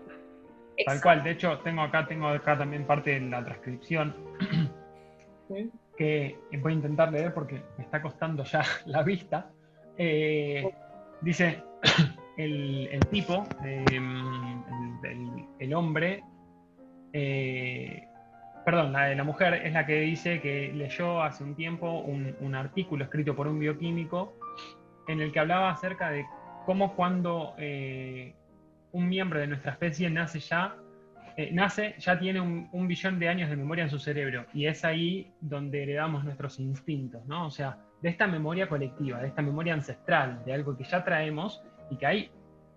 Tal cual, de hecho, tengo acá, tengo acá también parte de la transcripción. que voy a intentar leer porque me está costando ya la vista, eh, dice, el, tipo, em, el, hombre, eh, perdón, la, la mujer es la que dice que leyó hace un tiempo un, artículo escrito por un bioquímico en el que hablaba acerca de cómo cuando eh, un miembro de nuestra especie nace ya, nace, ya tiene un, un, billón de años de memoria en su cerebro. Y es ahí donde heredamos nuestros instintos, ¿no? O sea, de esta memoria colectiva, de esta memoria ancestral, de algo que ya traemos y que ahí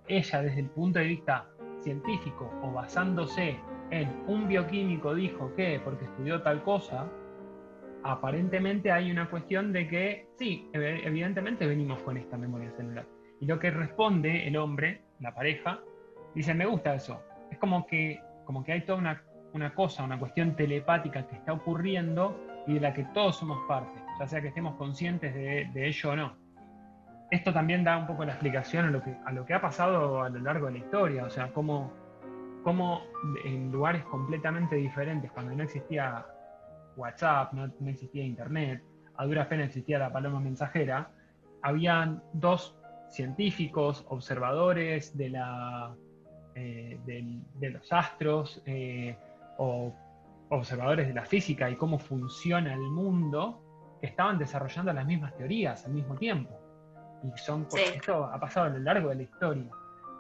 ella desde el punto de vista científico o basándose en un bioquímico dijo que porque estudió tal cosa, aparentemente hay una cuestión de que sí, evidentemente venimos con esta memoria celular. Y lo que responde el hombre, la pareja, dice, me gusta eso. Es como que, como que hay toda una, una cosa, una cuestión telepática que está ocurriendo y de la que todos somos parte ya sea que estemos conscientes de, ello o no. Esto también da un poco la explicación a lo, que, ha pasado a lo largo de la historia, o sea, cómo, cómo en lugares completamente diferentes, cuando no existía WhatsApp, no, existía Internet, a duras penas existía la paloma mensajera, habían dos científicos, observadores de, eh, los astros eh, o observadores de la física y cómo funciona el mundo, que estaban desarrollando las mismas teorías al mismo tiempo. Y son, esto ha pasado a lo largo de la historia.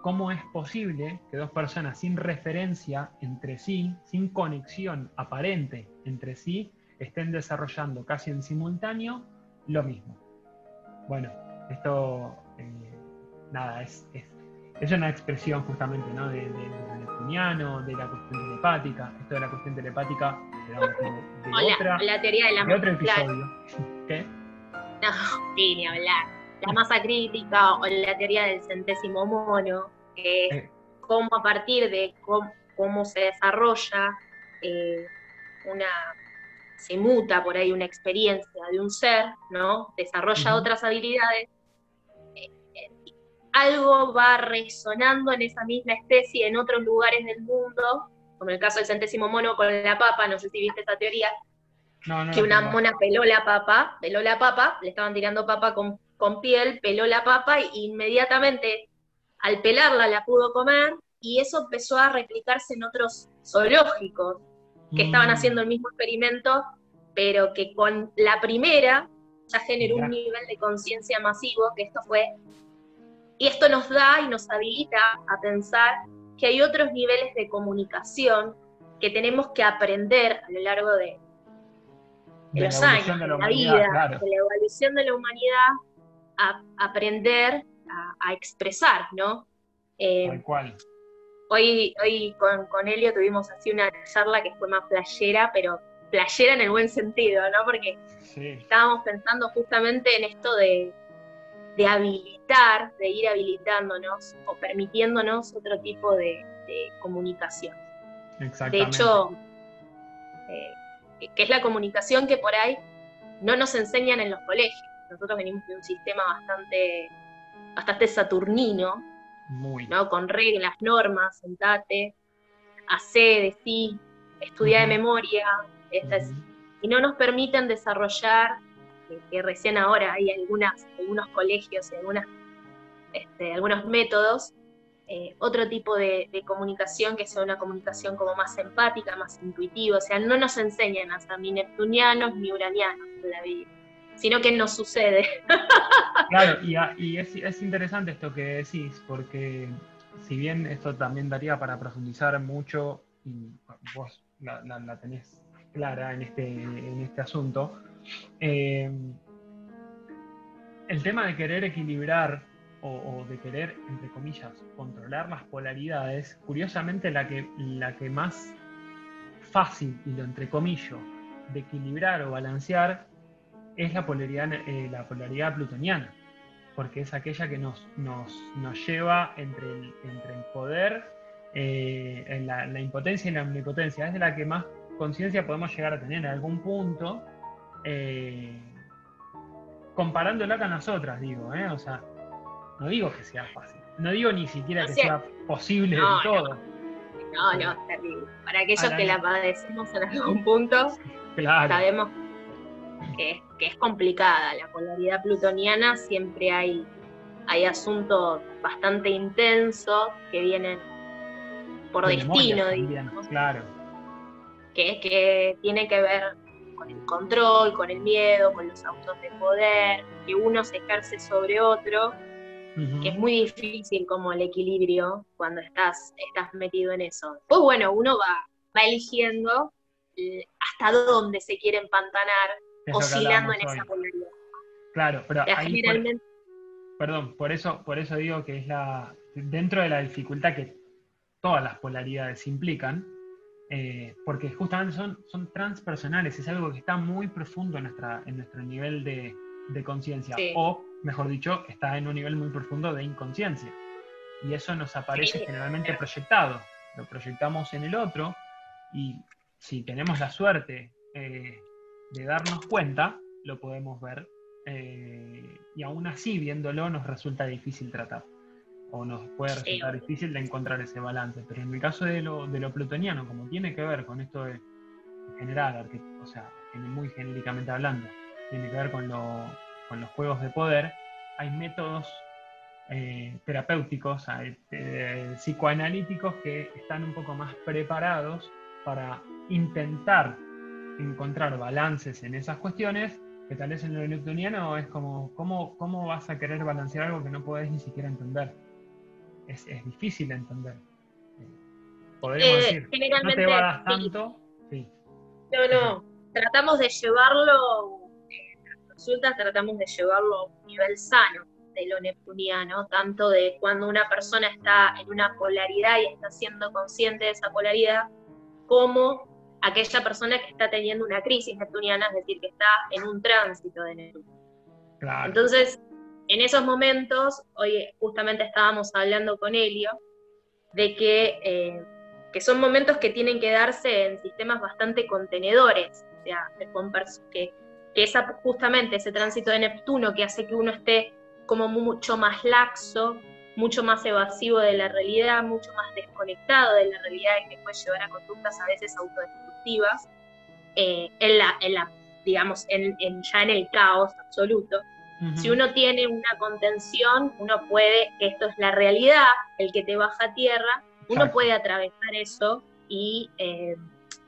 ¿Cómo es posible que dos personas sin referencia entre sí, sin conexión aparente entre sí, estén desarrollando casi en simultáneo lo mismo? Bueno, esto, eh, nada, es, es, una expresión justamente ¿no? de, de, de, de la cuestión telepática. Esto de la cuestión telepática de, otra, la teoría de la otro episodio. ¿Qué? No, sí, ni hablar. La masa crítica o la teoría del centésimo mono, que es eh. cómo a partir de cómo, se desarrolla eh, una, se muta por ahí una experiencia de un ser, ¿no? Desarrolla otras habilidades, algo va resonando en esa misma especie en otros lugares del mundo como el caso del centésimo mono con la papa, no sé si viste esta teoría, que una mona peló la papa, peló la papa, le estaban tirando papa con, piel, peló la papa e inmediatamente al pelarla la pudo comer y eso empezó a replicarse en otros zoológicos. que estaban mm. haciendo el mismo experimento, pero que con la primera ya generó un nivel de conciencia masivo, que esto fue, y esto nos da y nos habilita a pensar que hay otros niveles de comunicación que tenemos que aprender a lo largo de, los años, de la, vida, de la evolución de la humanidad, a aprender a, expresar, ¿no? Eh, Tal cual. Hoy, hoy con, con Elio tuvimos así una charla que fue más playera, pero playera en el buen sentido, ¿no? Porque estábamos pensando justamente en esto de, habilitar, de ir habilitándonos o permitiéndonos otro tipo de, comunicación. De hecho, eh, que es la comunicación que por ahí no nos enseñan en los colegios. Nosotros venimos de un sistema bastante, bastante saturnino, ¿no? Con reglas, normas, sentate, hace, decí, estudia de memoria, y no nos permiten desarrollar, que, recién ahora hay algunas, algunos colegios y algunas, este, algunos métodos, eh, otro tipo de, comunicación que sea una comunicación como más empática, más intuitiva, o sea, no nos enseñan a ser ni neptunianos ni uranianos la vida, sino que nos sucede. Claro, y, es, interesante esto que decís, porque si bien esto también daría para profundizar mucho, y vos la, la tenés clara en este, en este asunto. Eh, el tema de querer equilibrar o, de querer, entre comillas, controlar las polaridades, curiosamente la que, la que más fácil, y lo entre comillas, de equilibrar o balancear es la polaridad, eh, la polaridad plutoniana, porque es aquella que nos, nos, nos lleva entre el, entre el poder, eh, la, la, impotencia y la omnipotencia, es de la que más conciencia podemos llegar a tener en algún punto, eh, comparándola con nosotras, digo, ¿eh? O sea, no digo que sea fácil, no digo ni siquiera que sea, posible no, del todo. No, no, es terrible. Para aquellos que la padecemos en algún punto, sabemos que, es complicada. La polaridad plutoniana siempre hay, hay asuntos bastante intensos que vienen por destino, digamos. Claro que, que tiene que ver con el control, con el miedo, con los autos de poder, que uno se ejerce sobre otro, que es muy difícil como el equilibrio cuando estás, estás metido en eso. Pues bueno, uno va, va eligiendo eh, hasta dónde se quiere empantanar, oscilando en esa polaridad. Claro, pero ahí perdón, por eso, por eso digo que es la dentro de la dificultad que todas las polaridades implican, eh, porque justamente son, son transpersonales, es algo que está muy profundo en, nuestra, en nuestro nivel de, conciencia, o mejor dicho, está en un nivel muy profundo de inconsciencia. Y eso nos aparece generalmente proyectado, lo proyectamos en el otro y si tenemos la suerte eh, de darnos cuenta, lo podemos ver eh, y aún así viéndolo nos resulta difícil tratar o nos puede resultar difícil de encontrar ese balance. Pero en el caso de lo, de lo plutoniano, como tiene que ver con esto de general, o sea, muy genéricamente hablando, tiene que ver con, con los juegos de poder, hay métodos eh, terapéuticos, eh, psicoanalíticos que están un poco más preparados para intentar encontrar balances en esas cuestiones, que tal vez en lo newtoniano es como, ¿cómo, ¿cómo vas a querer balancear algo que no podés ni siquiera entender? Es, difícil de entender. Podríamos eh, decir, no te va tanto. No, no, tratamos de llevarlo, en las consultas tratamos de llevarlo a un nivel sano de lo neptuniano, tanto de cuando una persona está en una polaridad y está siendo consciente de esa polaridad, como aquella persona que está teniendo una crisis neptuniana, es decir, que está en un tránsito de Neptuno. Entonces, en esos momentos, hoy justamente estábamos hablando con Helio, de que, eh, que son momentos que tienen que darse en sistemas bastante contenedores, o sea, que, que esa, justamente ese tránsito de Neptuno que hace que uno esté como mucho más laxo, mucho más evasivo de la realidad, mucho más desconectado de la realidad y que puede llevar a conductas a veces autodestructivas, eh, en la, digamos, en, ya en el caos absoluto. Si uno tiene una contención, uno puede, esto es la realidad, el que te baja a tierra, uno puede atravesar eso y, eh,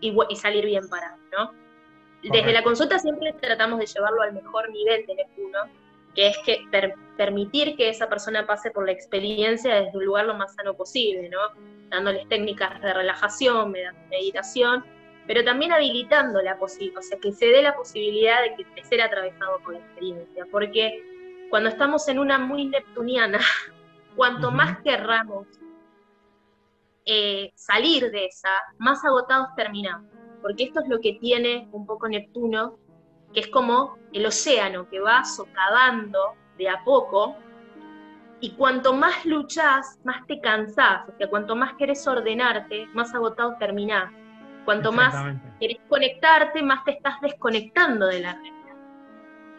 y, salir bien parado, ¿no? Desde la consulta siempre tratamos de llevarlo al mejor nivel de Neptuno, que es que permitir que esa persona pase por la experiencia desde un lugar lo más sano posible, ¿no? Dándoles técnicas de relajación, meditación, pero también habilitando la posibilidad, o sea, que se dé la posibilidad de, que, de ser atravesado por la experiencia, porque cuando estamos en una muy neptuniana, cuanto más querramos eh, salir de esa, más agotados terminamos. Porque esto es lo que tiene un poco Neptuno, que es como el océano que va socavando de a poco, y cuanto más luchás, más te cansás, o sea, cuanto más querés ordenarte, más agotado terminás. Cuanto más querés conectarte, más te estás desconectando de la realidad.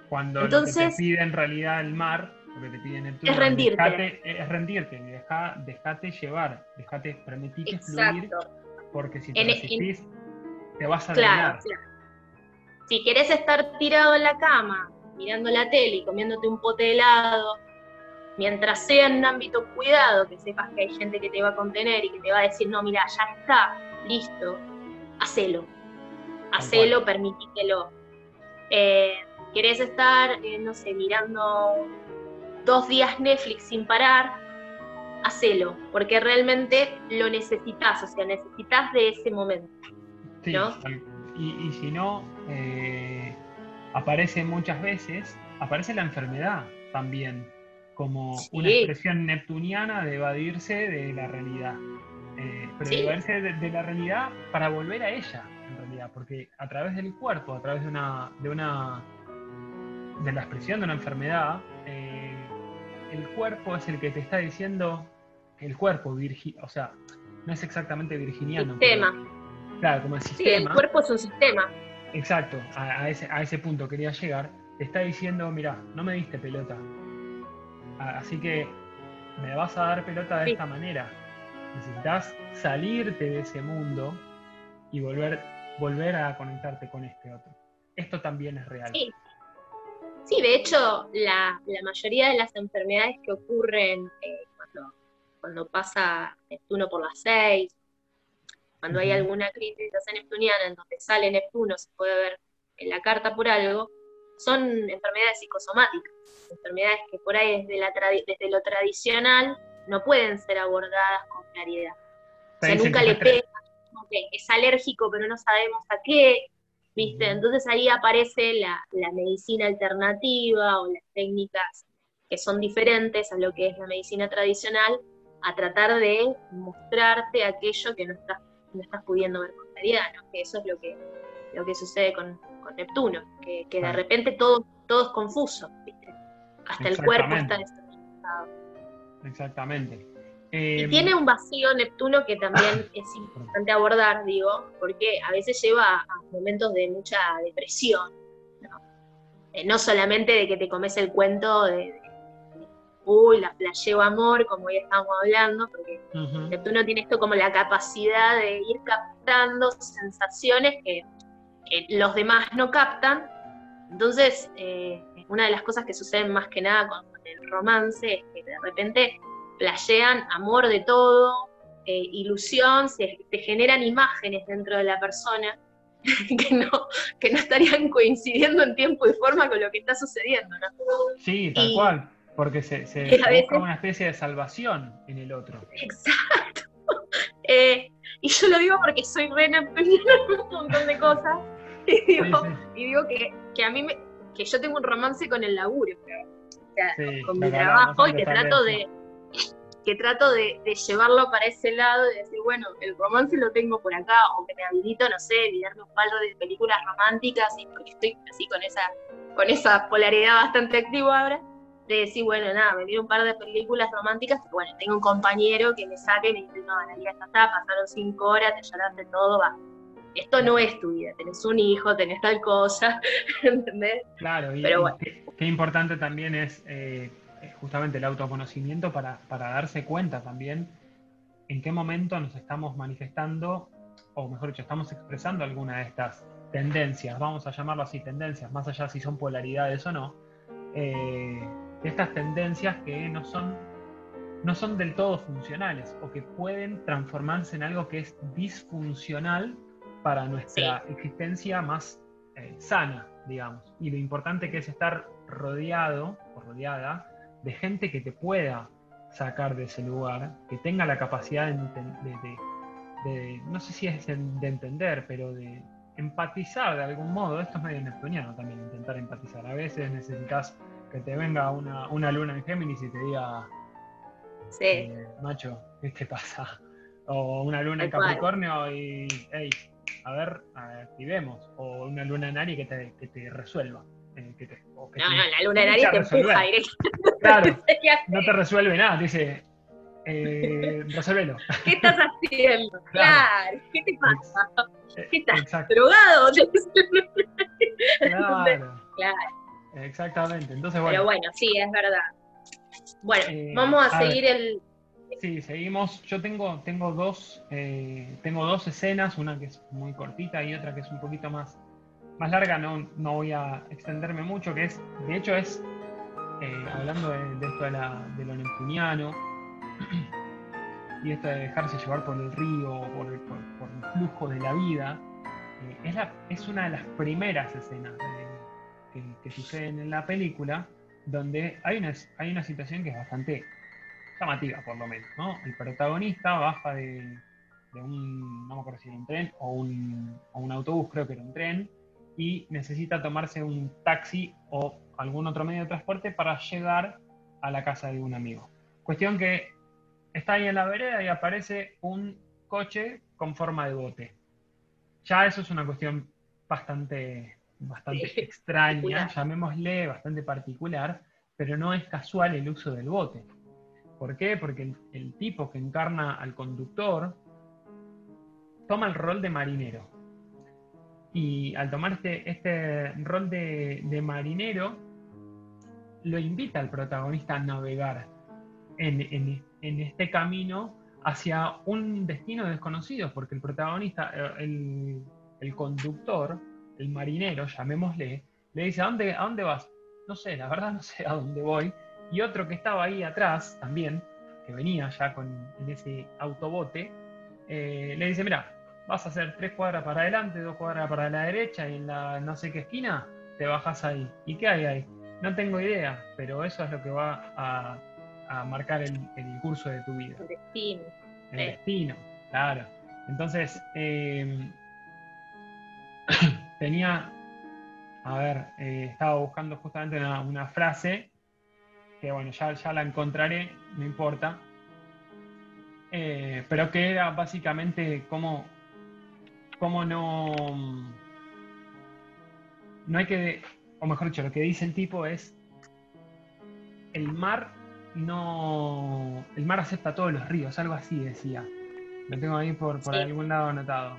Cuando Entonces, lo que te pide en realidad el mar, lo que te pide Neptuno, es rendirte. es rendirte, deja, dejate llevar, dejate, permitirte fluir, porque si te e- resistís, te vas a claro, Si querés estar tirado en la cama, mirando la tele y comiéndote un pote de helado, mientras sea en un ámbito cuidado, que sepas que hay gente que te va a contener y que te va a decir, no, mira, ya está, listo, hacelo, hacelo, permitítelo. Eh, querés estar, eh, no sé, mirando dos días Netflix sin parar, hacelo, porque realmente lo necesitas, o sea, necesitas de ese momento. ¿no? y, si no, eh, aparece muchas veces, aparece la enfermedad también, como una expresión neptuniana de evadirse de la realidad. Eh, pero de evadirse de, la realidad para volver a ella, en realidad, porque a través del cuerpo, a través de una, de una de la expresión de una enfermedad, eh, el cuerpo es el que te está diciendo, el cuerpo, o sea, no es exactamente virginiano. Sistema. claro, como el sistema. Sí, el cuerpo es un sistema. Exacto, a, ese, a ese punto quería llegar. Te está diciendo, mira, no me diste pelota. Así que me vas a dar pelota de esta manera. Necesitas salirte de ese mundo y volver, volver a conectarte con este otro. Esto también es real. Sí. Sí, de hecho, la, mayoría de las enfermedades que ocurren eh, cuando, pasa Neptuno por las seis, cuando hay alguna crisis neptuniana en donde sale Neptuno, se puede ver en la carta por algo, son enfermedades psicosomáticas, enfermedades que por ahí desde, la desde lo tradicional no pueden ser abordadas con claridad. O sea, nunca le pega, es alérgico pero no sabemos a qué, ¿viste? Entonces ahí aparece la, medicina alternativa o las técnicas que son diferentes a lo que es la medicina tradicional, a tratar de mostrarte aquello que no estás, no estás pudiendo ver con claridad, ¿no? que eso es lo que, lo que sucede con, Neptuno, que, de repente todo, todo es confuso, ¿viste? hasta el cuerpo está desorganizado. Exactamente. Y em, tiene un vacío Neptuno que también es importante abordar, digo, porque a veces lleva a momentos de mucha depresión. ¿no? Eh, solamente de que te comes el cuento de, uy, la flasheo amor, como ya estábamos hablando, porque Neptuno tiene esto como la capacidad de ir captando sensaciones que, los demás no captan. Entonces, eh, una de las cosas que suceden más que nada con el romance es que de repente playean amor de todo, eh, ilusión, se, generan imágenes dentro de la persona que no, que no estarían coincidiendo en tiempo y forma con lo que está sucediendo, ¿no? Sí, tal cual, porque se, se busca una especie de salvación en el otro. Exacto. Eh, y yo lo digo porque soy rena en un montón de cosas. Y digo, que, que, a mí me, que yo tengo un romance con el laburo, o sea, con mi trabajo y que trato de que trato de, llevarlo para ese lado y decir, bueno, el romance lo tengo por acá, o que me habilito, no sé, mirarme un par de películas románticas, y porque estoy así con esa, con esa polaridad bastante activa ahora, de decir, bueno, nada, me miro un par de películas románticas, y bueno, tengo un compañero que me saque y me dice, no, Analia, ya está, pasaron cinco horas, te lloraste todo, va. Esto no es tu vida, tenés un hijo, tenés tal cosa, ¿entendés? Claro, y, Pero qué, importante también es eh, justamente el autoconocimiento para, darse cuenta también en qué momento nos estamos manifestando, o mejor dicho, estamos expresando alguna de estas tendencias, vamos a llamarlo así, tendencias, más allá si son polaridades o no, eh, estas tendencias que no son, no son del todo funcionales o que pueden transformarse en algo que es disfuncional para nuestra existencia más eh, sana, digamos. Y lo importante que es estar rodeado o rodeada de gente que te pueda sacar de ese lugar, que tenga la capacidad de, no sé si es de entender, pero de empatizar de algún modo. Esto es medio neptuniano también, intentar empatizar. A veces necesitas que te venga una, luna en Géminis y te diga, sí. Eh, macho, ¿qué te pasa? O una luna en Capricornio y, hey, a ver, activemos. O una luna en Aries que te, que te resuelva. Eh, no, no, la luna en Aries te empuja directamente. Claro, no te resuelve nada, te dice, eh, resuélvelo. ¿Qué estás haciendo? Claro, ¿qué te pasa? Eh, ¿Qué estás drogado? claro. claro. Exactamente. Entonces, bueno. Pero bueno, sí, es verdad. Bueno, eh, vamos a, seguir el. Sí, seguimos. Yo tengo, tengo dos, eh, tengo dos escenas, una que es muy cortita y otra que es un poquito más, más larga. No, no voy a extenderme mucho, que es, de hecho, es eh, hablando de, esto de, lo neptuniano y esto de dejarse llevar por el río, por, por, el flujo de la vida. es, es una de las primeras escenas de que, suceden en la película, donde hay una, hay una situación que es bastante llamativa, por lo menos. ¿no? El protagonista baja de, un, no me acuerdo si era un tren o un, o un autobús, creo que era un tren, y necesita tomarse un taxi o algún otro medio de transporte para llegar a la casa de un amigo. Cuestión que está ahí en la vereda y aparece un coche con forma de bote. Ya eso es una cuestión bastante bastante extraña, llamémosle bastante particular, pero no es casual el uso del bote. ¿Por qué? Porque el, tipo que encarna al conductor toma el rol de marinero. Y al tomar este, este rol de, marinero, lo invita al protagonista a navegar en, este camino hacia un destino desconocido, porque el protagonista, eh, el conductor, el marinero, llamémosle, le dice, ¿a dónde, ¿a dónde vas? No sé, la verdad no sé a dónde voy. Y otro que estaba ahí atrás también, que venía ya con, en ese autobote, eh, le dice, mira, vas a hacer tres cuadras para adelante, dos cuadras para la derecha y en la no sé qué esquina te bajas ahí. ¿Y qué hay ahí? No tengo idea, pero eso es lo que va a, marcar el, curso de tu vida. El destino. El destino, claro. Entonces, eh, tenía, a ver, eh, estaba buscando justamente una, frase, que bueno, ya, ya la encontraré, no importa, eh, pero que era básicamente como, como no, no hay que, o mejor dicho, lo que dice el tipo es, el mar no, el mar acepta todos los ríos, algo así decía. Lo tengo ahí por, por algún lado anotado.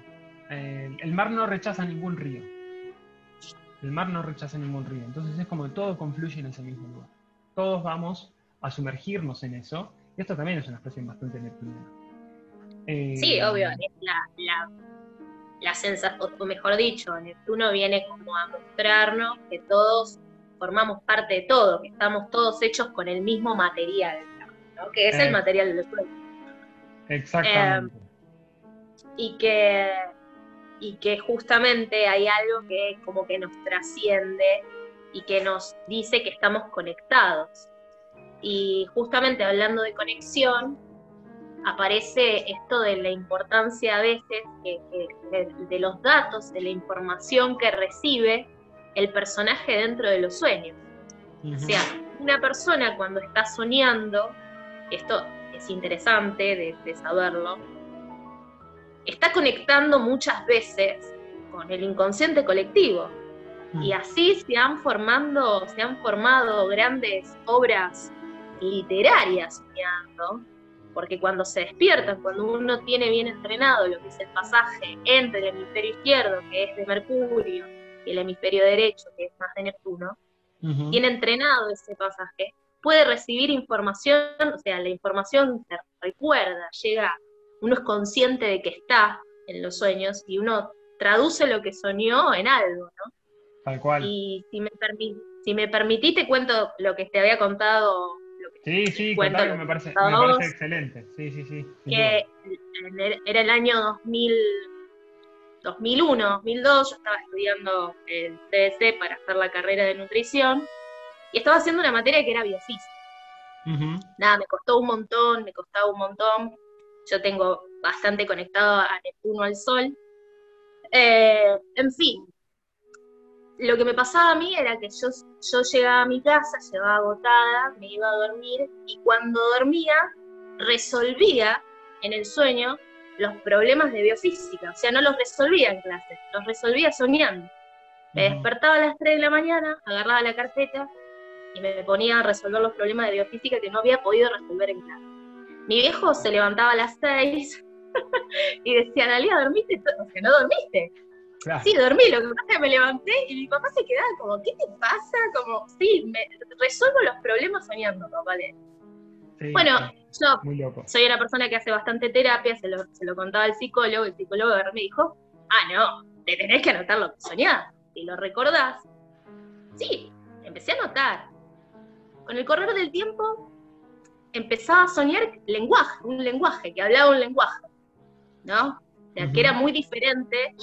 Eh, el mar no rechaza ningún río. El mar no rechaza ningún río. Entonces es como que todo confluye en ese mismo lugar. Todos vamos a sumergirnos en eso. Y esto también es una expresión bastante neptuniana. Eh, sí, obvio. La, la, sensación, o mejor dicho, Neptuno viene como a mostrarnos que todos formamos parte de todo, que estamos todos hechos con el mismo material, que es el eh, material de los sueños. Exactamente. y que y que justamente hay algo que como que nos trasciende y que nos dice que estamos conectados. Y justamente hablando de conexión, aparece esto de la importancia a veces de, los datos, de la información que recibe el personaje dentro de los sueños. O sea, una persona cuando está soñando, esto es interesante de saberlo, está conectando muchas veces con el inconsciente colectivo. Mm. Y así se han, formando, se han formado grandes obras literarias soñando, porque cuando se despiertan, cuando uno tiene bien entrenado lo que es el pasaje entre el hemisferio izquierdo, que es de Mercurio, y el hemisferio derecho, que es más de Neptuno, tiene entrenado ese pasaje, puede recibir información, o sea, la información se recuerda, llega uno es consciente de que está en los sueños y uno traduce lo que soñó en algo, ¿no? Tal cual. Y si me, si me permitís, te cuento lo que te había contado. sí, sí, cuento, que me parece, me parece excelente. Sí, sí, sí. Que era el año 2000, 2001, 2002, yo estaba estudiando el CDC para hacer la carrera de nutrición y estaba haciendo una materia que era biofísica. Nada, me costó un montón, me costaba un montón. Yo tengo bastante conectado a Neptuno al Sol. Eh, en fin, lo que me pasaba a mí era que yo, yo llegaba a mi casa, llegaba agotada, me iba a dormir y cuando dormía resolvía en el sueño los problemas de biofísica. O sea, no los resolvía en clase, los resolvía soñando. Me despertaba a las 3 de la mañana, agarraba la carpeta y me ponía a resolver los problemas de biofísica que no había podido resolver en clase. Mi viejo se levantaba a las 6 y decía, Analia, ¿dormiste? O sea, no dormiste. Sí, dormí, lo que pasa es que me levanté y mi papá se quedaba como, ¿qué te pasa? Como, sí, me, resuelvo los problemas soñando, papá. bueno, yo soy una persona que hace bastante terapia, se lo, se lo contaba al psicólogo, el psicólogo me dijo, ah, no, te tenés que anotar lo que soñás, y lo recordás. Sí, empecé a anotar. Con el correr del tiempo, empezaba a soñar lenguaje, un lenguaje, que hablaba un lenguaje, ¿no? O sea, que era muy diferente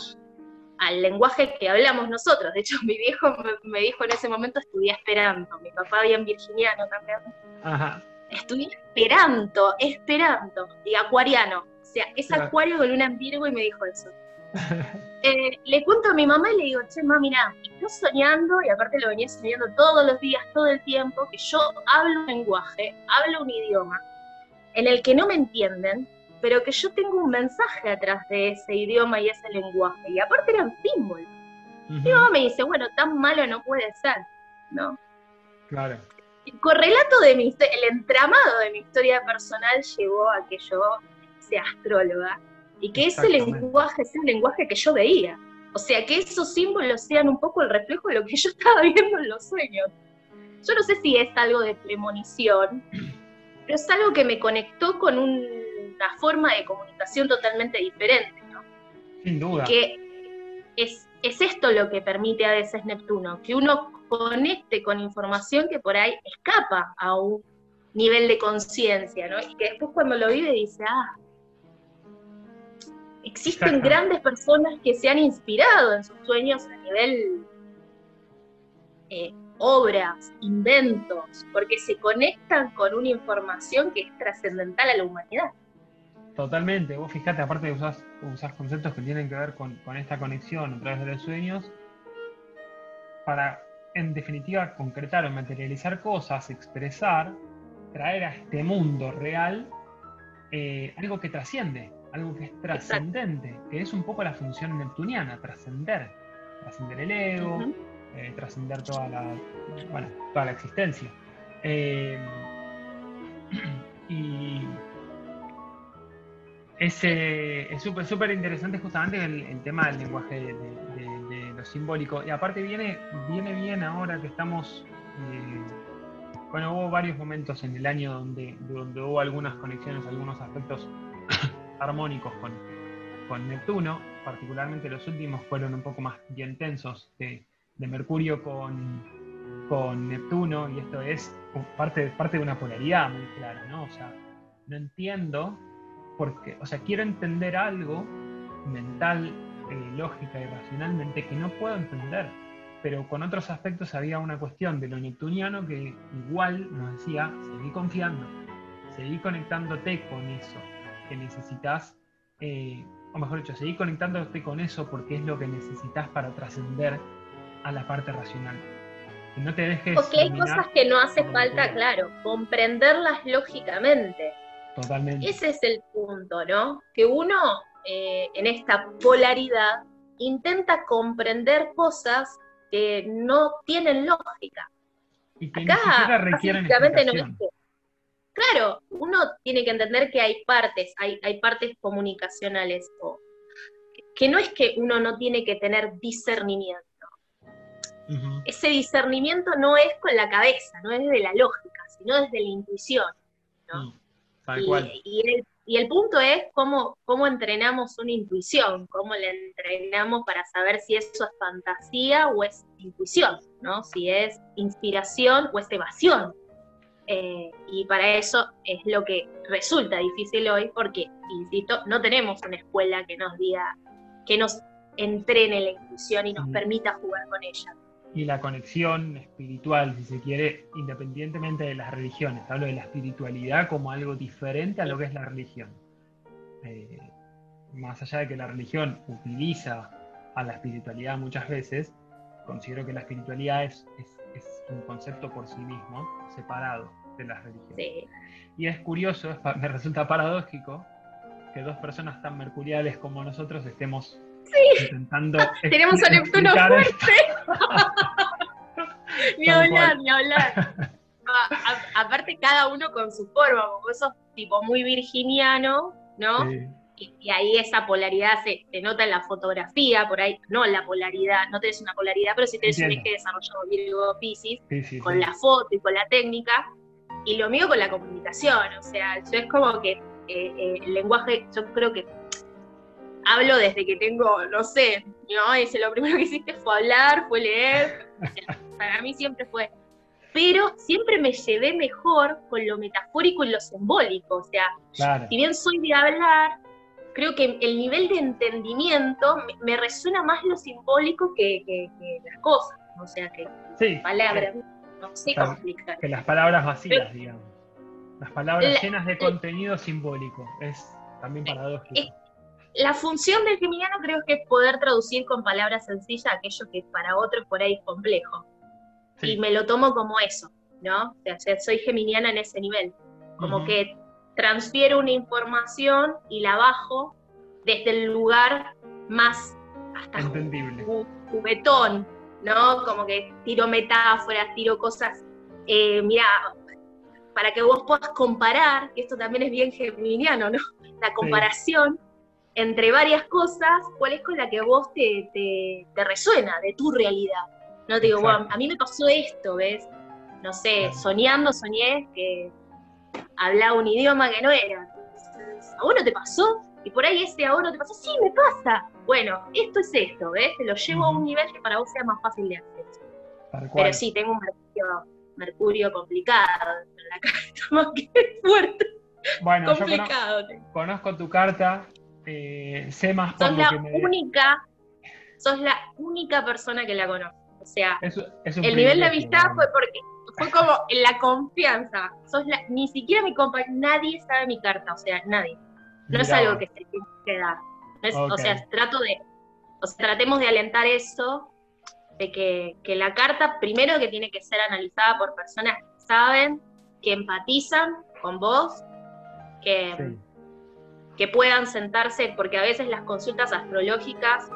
al lenguaje que hablamos nosotros. De hecho, mi viejo me, dijo en ese momento estudié Esperanto. Mi papá bien virginiano también. Ajá. Estudié Esperanto, Esperanto y acuariano. O sea, es acuario con luna en Virgo y me dijo eso. Eh, le cuento a mi mamá y le digo, che, mamá, mira, estoy soñando, y aparte lo venía soñando todos los días, todo el tiempo, que yo hablo un lenguaje, hablo un idioma, en el que no me entienden, pero que yo tengo un mensaje atrás de ese idioma y ese lenguaje. Y aparte eran símbolos. Mi mamá me dice, bueno, tan malo no puede ser, ¿no? Claro. El correlato de mi el entramado de mi historia personal llevó a que yo sea astróloga y que ese lenguaje sea un lenguaje que yo veía. O sea, que esos símbolos sean un poco el reflejo de lo que yo estaba viendo en los sueños. Yo no sé si es algo de premonición, pero es algo que me conectó con un una forma de comunicación totalmente diferente, ¿no? Sin duda. Que es, es esto lo que permite a veces Neptuno, que uno conecte con información que por ahí escapa a un nivel de conciencia, ¿no? Y que después cuando lo vive dice, ah, existen grandes personas que se han inspirado en sus sueños a nivel eh, obras, inventos, porque se conectan con una información que es trascendental a la humanidad. Totalmente, vos fijate, aparte de usar usás conceptos que tienen que ver con, esta conexión a través de los sueños, para en definitiva concretar o materializar cosas, expresar, traer a este mundo real eh, algo que trasciende, algo que es trascendente, que es un poco la función neptuniana, trascender, trascender el ego, eh, trascender toda la, bueno, toda la existencia. Eh, y es súper súper interesante justamente el, tema del lenguaje de, lo simbólico. Y aparte viene, viene bien ahora que estamos... Eh, bueno, hubo varios momentos en el año donde, donde hubo algunas conexiones, algunos aspectos armónicos con, con Neptuno, particularmente los últimos fueron un poco más bien tensos de, Mercurio con, con Neptuno, y esto es parte, parte de una polaridad muy clara, ¿no? O sea, no entiendo porque, o sea, quiero entender algo mental, eh, lógica y racionalmente que no puedo entender. Pero con otros aspectos había una cuestión de lo neptuniano que igual nos decía, seguí confiando, seguí conectándote con eso que necesitas, eh, o mejor dicho, seguí conectándote con eso porque es lo que necesitas para trascender a la parte racional. Que no te dejes. Porque hay cosas que no hace falta, claro, comprenderlas lógicamente. Totalmente. Ese es el punto, ¿no? Que uno eh, en esta polaridad intenta comprender cosas que no tienen lógica. Y que Acá, requieren no Claro, uno tiene que entender que hay partes, hay, hay partes comunicacionales, o, que no es que uno no tiene que tener discernimiento. Ese discernimiento no es con la cabeza, no es de la lógica, sino desde la intuición. ¿no? Mm y, el, punto es cómo, cómo entrenamos una intuición, cómo la entrenamos para saber si eso es fantasía o es intuición, ¿no? Si es inspiración o es evasión. Eh, y para eso es lo que resulta difícil hoy porque, insisto, no tenemos una escuela que nos diga, que nos entrene la intuición y nos permita jugar con ella. Y la conexión espiritual, si se quiere, independientemente de las religiones. Hablo de la espiritualidad como algo diferente a lo que es la religión. Eh, más allá de que la religión utiliza a la espiritualidad muchas veces, considero que la espiritualidad es, es, un concepto por sí mismo, separado de las religiones. Y es curioso, me resulta paradójico que dos personas tan mercuriales como nosotros estemos intentando. Tenemos a Neptuno fuerte. ni hablar, ni hablar. aparte, cada uno con su forma, vos sos tipo muy virginiano, ¿no? Y, ahí esa polaridad se, nota en la fotografía, por ahí, no en la polaridad, no tenés una polaridad, pero sí tenés un eje desarrollado Virgo Pisces, con la foto y con la técnica, y lo mío con la comunicación, o sea, yo es como que eh, eh, el lenguaje, yo creo que hablo desde que tengo, no sé, ¿no? Dice, lo primero que hiciste fue hablar, fue leer, para mí siempre fue. Pero siempre me llevé mejor con lo metafórico y lo simbólico, o sea, si bien soy de hablar, creo que el nivel de entendimiento me, resuena más lo simbólico que, las cosas, o sea, que palabras, no sé cómo explicar. Que las palabras vacías, digamos. Las palabras llenas de contenido simbólico. Es también paradójico. La función del geminiano creo que es poder traducir con palabras sencillas aquello que para otros por ahí es complejo. Y me lo tomo como eso, ¿no? O sea, soy geminiana en ese nivel. Como que transfiero una información y la bajo desde el lugar más hasta entendible. Juguetón, ¿no? Como que tiro metáforas, tiro cosas. Eh, mira, para que vos puedas comparar, que esto también es bien geminiano, ¿no? La comparación entre varias cosas, cuál es con la que vos te, te, resuena de tu realidad. No te digo, bueno, a mí me pasó esto, ¿ves? No sé, soñando soñé que hablaba un idioma que no era. ¿A vos no te pasó? Y por ahí ese a vos no te pasó, sí, me pasa. Bueno, esto es esto, ¿ves? Te lo llevo a un nivel que para vos sea más fácil de hacer. Pero sí, tengo un Mercurio complicado en la carta, más que fuerte. Bueno, complicado. yo conozco, tu carta, eh, sé más por sos la única, sos la única persona que la conozco. O sea, el nivel de amistad fue porque fue como en la confianza. Sos la, ni siquiera mi compa, nadie sabe mi carta, o sea, nadie. No es algo que se tiene que dar. O sea, trato de, o sea, tratemos de alentar eso de que, la carta, primero que tiene que ser analizada por personas que saben, que empatizan con vos, que, que puedan sentarse, porque a veces las consultas astrológicas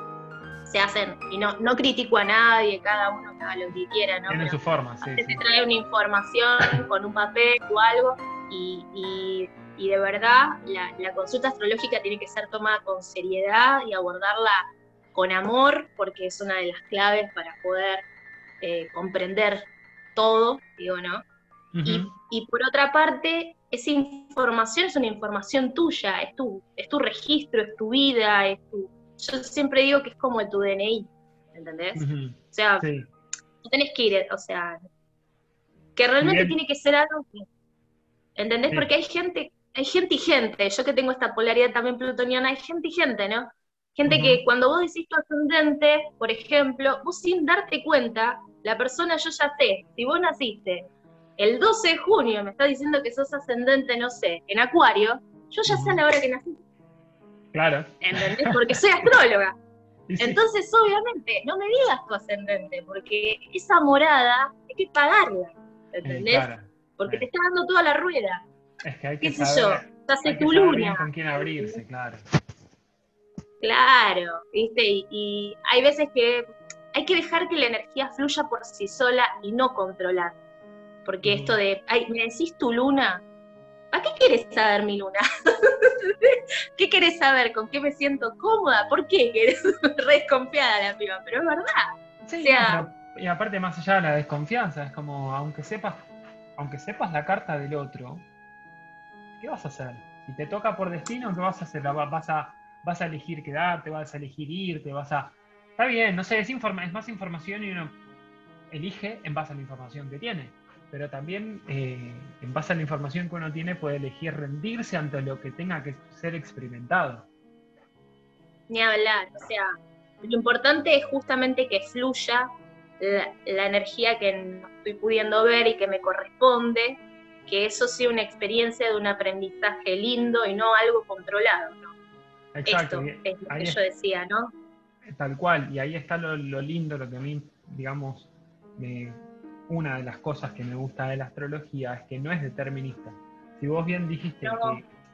se hacen, y no, no critico a nadie, cada uno haga lo que quiera, ¿no? Tiene su forma, sí. Se trae una información con un papel o algo, y, de verdad la, la, consulta astrológica tiene que ser tomada con seriedad y abordarla con amor, porque es una de las claves para poder eh, comprender todo, digo, ¿no? y, por otra parte, esa información es una información tuya, es tu, es tu registro, es tu vida, es tu... Yo siempre digo que es como tu DNI, ¿entendés? O sea, no tenés que ir, o sea, que realmente tiene que ser algo que... ¿Entendés? Porque hay gente, hay gente y gente, yo que tengo esta polaridad también plutoniana, hay gente y gente, ¿no? Gente que cuando vos decís tu ascendente, por ejemplo, vos sin darte cuenta, la persona yo ya sé, si vos naciste el 12 de junio, me está diciendo que sos ascendente, no sé, en Acuario, yo ya sé a la hora que naciste. Claro. ¿Entendés? Porque soy astróloga. Entonces, obviamente, no me digas tu ascendente, porque esa morada hay que pagarla. ¿Entendés? Porque te está dando toda la rueda. Es que hay que ¿Qué sé yo? Tu luna. con quién abrirse, claro. Claro, ¿viste? Y, hay veces que hay que dejar que la energía fluya por sí sola y no controlar. Porque esto de, ay, ¿me decís tu luna? ¿Para qué quieres saber mi luna? ¿Qué querés saber? ¿Con qué me siento cómoda? ¿Por qué? Eres desconfiada la piba, pero es verdad. Sí, y aparte más allá de la desconfianza, es como, aunque sepas, aunque sepas la carta del otro, ¿qué vas a hacer? Si te toca por destino, ¿qué vas a hacer? ¿Vas a vas a elegir quedarte, vas a elegir irte, vas a... Está bien, no sé, es, es más información y uno elige en base a la información que tiene, pero también eh, en base a la información que uno tiene puede elegir rendirse ante lo que tenga que ser experimentado. Ni hablar, o sea, lo importante es justamente que fluya la, energía que no estoy pudiendo ver y que me corresponde, que eso sea una experiencia de un aprendizaje lindo y no algo controlado, ¿no? Exacto. Esto es lo que yo decía, ¿no? Tal cual, y ahí está lo, lindo, lo que a mí, digamos, una de las cosas que me gusta de la astrología es que no es determinista. Si vos bien dijiste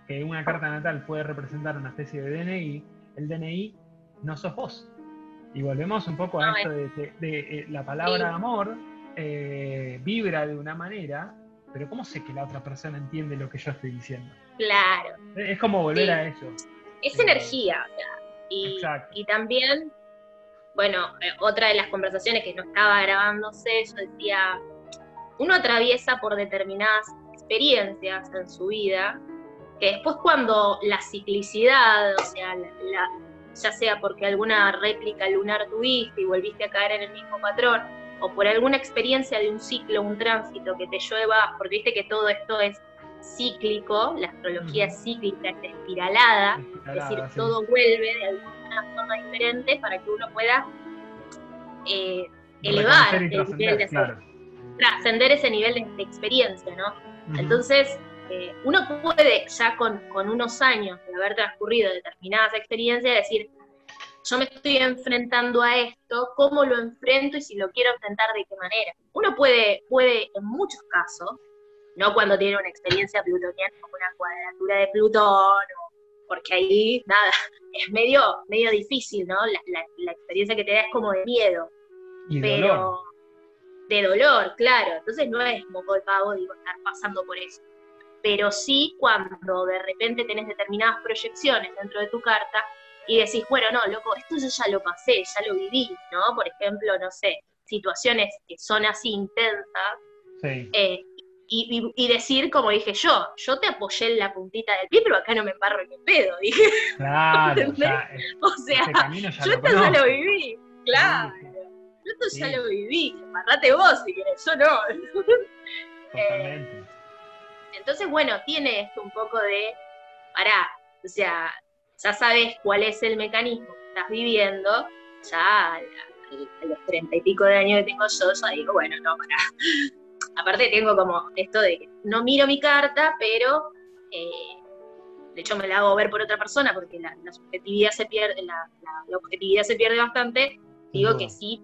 que, una carta natal puede representar una especie de DNI, el DNI no sos vos. Y volvemos un poco a esto de, eh, la palabra amor eh, vibra de una manera, pero ¿cómo sé que la otra persona entiende lo que yo estoy diciendo? Claro. Es como volver a eso. Es energía, o sea, y, y también, bueno, eh, otra de las conversaciones que no estaba grabándose, yo decía, uno atraviesa por determinadas experiencias en su vida, que después cuando la ciclicidad, o sea, ya sea porque alguna réplica lunar tuviste y volviste a caer en el mismo patrón, o por alguna experiencia de un ciclo, un tránsito que te lleva, porque viste que todo esto es cíclico, la astrología cíclica, es espiralada, es decir, todo vuelve de alguna forma diferente para que uno pueda eh, elevar el nivel de trascender ese nivel de, experiencia, ¿no? Entonces, eh, uno puede ya con, con, unos años de haber transcurrido determinadas experiencias decir, yo me estoy enfrentando a esto, cómo lo enfrento y si lo quiero enfrentar de qué manera. Uno puede, puede en muchos casos, no cuando tiene una experiencia plutoniana como una cuadratura de Plutón, porque ahí, nada, es medio, medio difícil, ¿no? La, experiencia que te da es como de miedo. pero de dolor, claro. Entonces no es moco de pavo, digo, estar pasando por eso. Pero sí cuando de repente tenés determinadas proyecciones dentro de tu carta y decís, bueno, no, loco, esto yo ya lo pasé, ya lo viví, ¿no? Por ejemplo, no sé, situaciones que son así intensas, sí. Eh, y, decir, como dije yo, yo te apoyé en la puntita del pie, pero acá no me embarro ni pedo, dije. Claro, o sea, yo esto ya lo viví, claro. Yo esto ya lo viví, embarrate vos si querés, yo no. Eh, entonces, bueno, tiene esto un poco de, pará, o sea, ya sabes cuál es el mecanismo que estás viviendo, ya a, los treinta y pico de años que tengo yo, ya digo, bueno, no, pará, aparte tengo como esto de que no miro mi carta, pero eh, de hecho me la hago ver por otra persona porque la, subjetividad se pierde, la, objetividad se pierde bastante, digo que sí,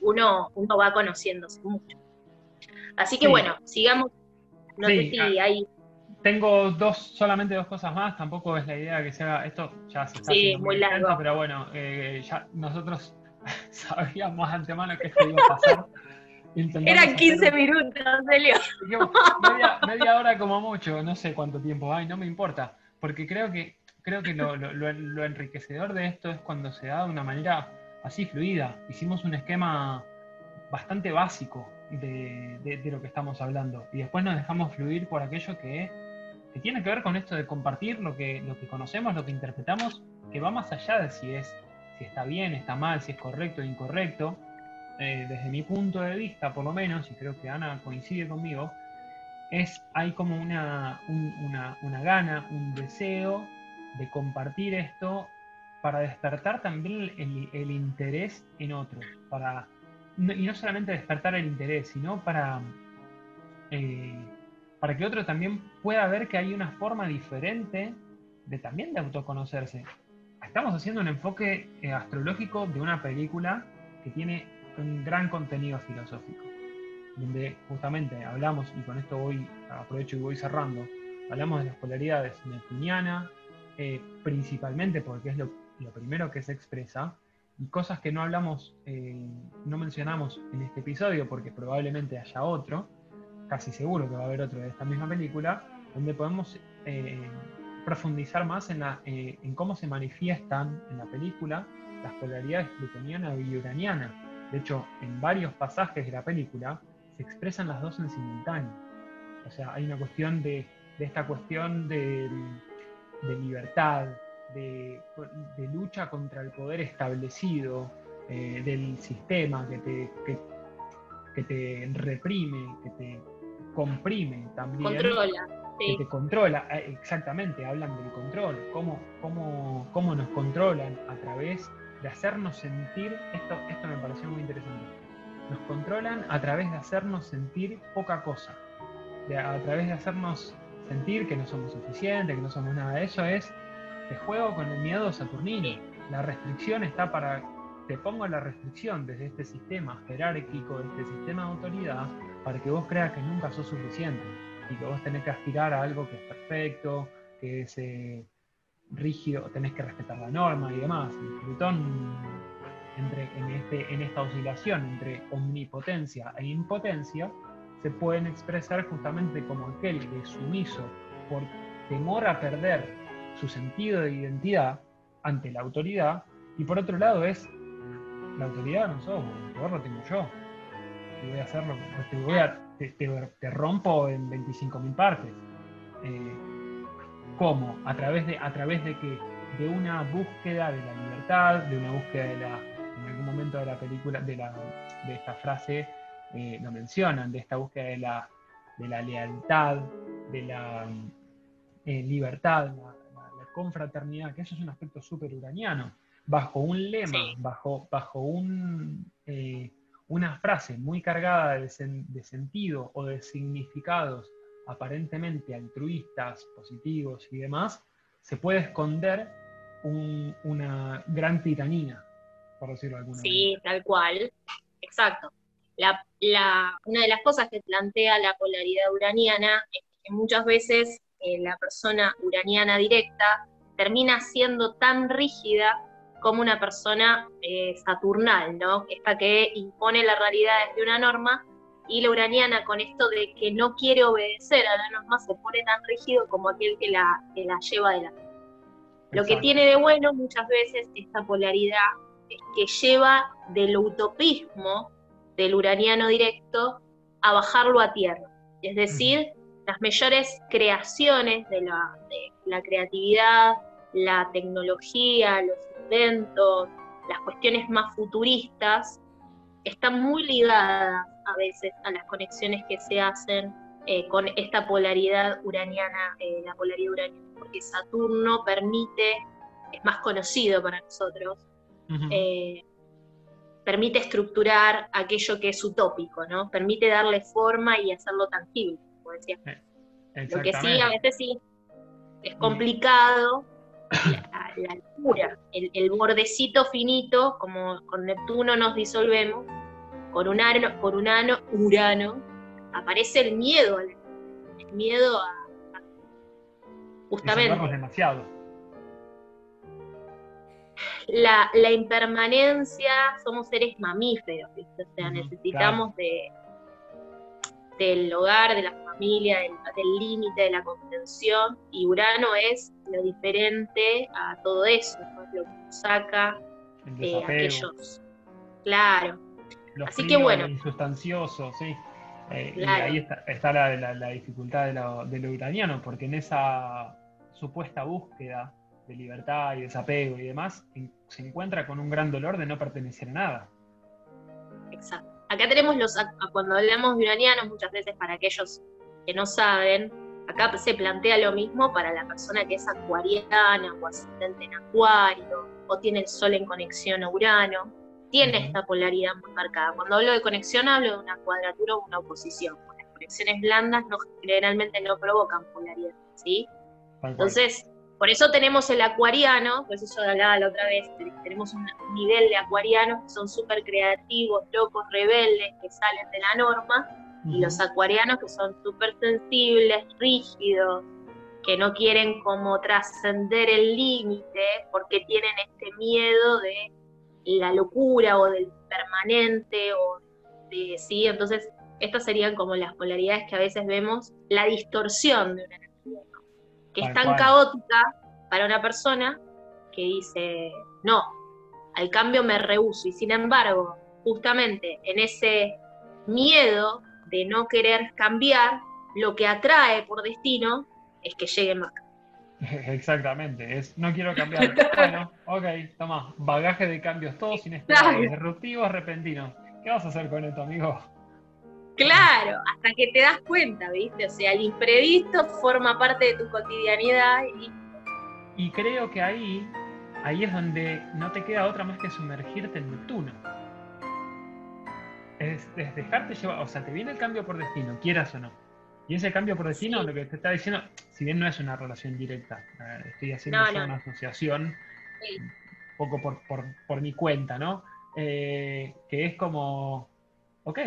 uno, uno va conociéndose mucho. Así que bueno, sigamos. No sé si ah, hay. Tengo dos, solamente dos cosas más, tampoco es la idea que sea esto ya se está sí, muy largo. pero bueno, eh, ya nosotros sabíamos antemano que esto iba a pasar. Eran 15 minutos. Media, media, hora como mucho, no sé cuánto tiempo hay, no me importa, porque creo que, creo que lo, lo, enriquecedor de esto es cuando se da de una manera así fluida. Hicimos un esquema bastante básico de, de, lo que estamos hablando y después nos dejamos fluir por aquello que, que, tiene que ver con esto de compartir lo que, lo que conocemos, lo que interpretamos, que va más allá de si es si está bien, está mal, si es correcto o incorrecto eh, desde mi punto de vista, por lo menos, y creo que Ana coincide conmigo, es, hay como una, una, gana, un deseo de compartir esto para despertar también el, interés en otros, para, y no solamente despertar el interés, sino para, eh, para que otro también pueda ver que hay una forma diferente de también de autoconocerse. Estamos haciendo un enfoque eh, astrológico de una película que tiene un gran contenido filosófico, donde justamente hablamos, y con esto voy, aprovecho y voy cerrando, hablamos de las polaridades neptuniana, eh, principalmente porque es lo, primero que se expresa, y cosas que no hablamos, eh, no mencionamos en este episodio, porque probablemente haya otro, casi seguro que va a haber otro de esta misma película, donde podemos eh, profundizar más en, la, en cómo se manifiestan en la película las polaridades plutoniana y uraniana de hecho, en varios pasajes de la película se expresan las dos en simultáneo. O sea, hay una cuestión de, esta cuestión de, libertad, de, lucha contra el poder establecido, eh, del sistema que te, que, te reprime, que te comprime también. Controla. Que te controla, eh, exactamente, hablan del control, cómo, cómo, cómo nos controlan a través de hacernos sentir, esto, esto me pareció muy interesante, nos controlan a través de hacernos sentir poca cosa, a través de hacernos sentir que no somos suficientes, que no somos nada. Eso, es te juego con el miedo saturnino. La restricción está para, te pongo la restricción desde este sistema jerárquico, este sistema de autoridad, para que vos creas que nunca sos suficiente y que vos tenés que aspirar a algo que es perfecto, que es rígido, tenés que respetar la norma y demás. Y Plutón, entre, en, este, en esta oscilación entre omnipotencia e impotencia, se pueden expresar justamente como aquel que es sumiso por temor a perder su sentido de identidad ante la autoridad, y por otro lado es, la autoridad no sos, el poder lo tengo yo, y voy a hacerlo, te, voy a, te, rompo en 25.000 partes. Eh, ¿Cómo? A través de, a través de que de una búsqueda de la libertad, de una búsqueda de la, en algún momento de la película, de, la, de esta frase, eh, lo mencionan, de esta búsqueda de la, de la lealtad, de la eh, libertad, la, confraternidad, que eso es un aspecto súper uraniano, bajo un lema, bajo, bajo un, eh, una frase muy cargada de, sentido o de significados aparentemente altruistas, positivos y demás, se puede esconder una gran tiranía, por decirlo de alguna manera. Sí, tal cual, exacto una de las cosas que plantea la polaridad uraniana es que muchas veces eh, la persona uraniana directa termina siendo tan rígida como una persona eh, saturnal, ¿no? Esta que impone la realidad desde una norma y la uraniana con esto de que no quiere obedecer a la norma se pone tan rígido como aquel que la, la lleva adelante. Lo que tiene de bueno muchas veces esta polaridad es que lleva del utopismo del uraniano directo a bajarlo a tierra. Es decir, las mayores creaciones de la, de la creatividad, la tecnología, los inventos, las cuestiones más futuristas, están muy ligadas a veces a las conexiones que se hacen eh, con esta polaridad uraniana, eh, la polaridad uraniana, porque Saturno permite, es más conocido para nosotros, permite estructurar aquello que es utópico, ¿no? Permite darle forma y hacerlo tangible, como decía. Eh, Lo que sí, a veces sí, es complicado la, altura, el, bordecito finito, como con Neptuno nos disolvemos, con un ano, por un ano, Urano, aparece el miedo, el miedo a, justamente. demasiado. La, impermanencia, somos seres mamíferos, o sea, necesitamos de, del hogar, de la familia, del límite, de la contención, y Urano es lo diferente a todo eso, lo que saca de aquellos. Claro. Así que bueno. Insustancioso, sí. Eh, y ahí está, la, dificultad de lo, de lo uraniano, porque en esa supuesta búsqueda de libertad y desapego y demás, se encuentra con un gran dolor de no pertenecer a nada. Exacto. Acá tenemos los, cuando hablamos de uranianos, muchas veces para aquellos que no saben, acá se plantea lo mismo para la persona que es acuariana o ascendente en acuario, o tiene el sol en conexión a Urano, tiene esta polaridad muy marcada. Cuando hablo de conexión hablo de una cuadratura o una oposición. Las conexiones blandas no, generalmente no provocan polaridad, ¿sí? Entonces, por eso tenemos el acuariano, pues eso hablaba la otra vez, tenemos un nivel de acuarianos que son súper creativos, locos, rebeldes, que salen de la norma, y los acuarianos que son súper sensibles, rígidos, que no quieren como trascender el límite porque tienen este miedo de la locura o del permanente o de sí, entonces estas serían como las polaridades que a veces vemos, la distorsión de una que es tan caótica para una persona que dice, no, al cambio me rehuso. Y sin embargo, justamente en ese miedo de no querer cambiar, lo que atrae por destino es que llegue más. Exactamente, es no quiero cambiar. bueno, ok, toma, bagaje de cambios todos inesperados, disruptivos, repentinos. ¿Qué vas a hacer con esto, amigo? Claro, hasta que te das cuenta, ¿viste? O sea, el imprevisto forma parte de tu cotidianidad y... Y creo que ahí ahí es donde no te queda otra más que sumergirte en Neptuno. Es, dejarte llevar, o sea, te viene el cambio por destino, quieras o no. Y ese cambio por destino, lo que te está diciendo, si bien no es una relación directa, estoy haciendo una asociación, un poco por, mi cuenta, ¿no? Eh, que es como, ok,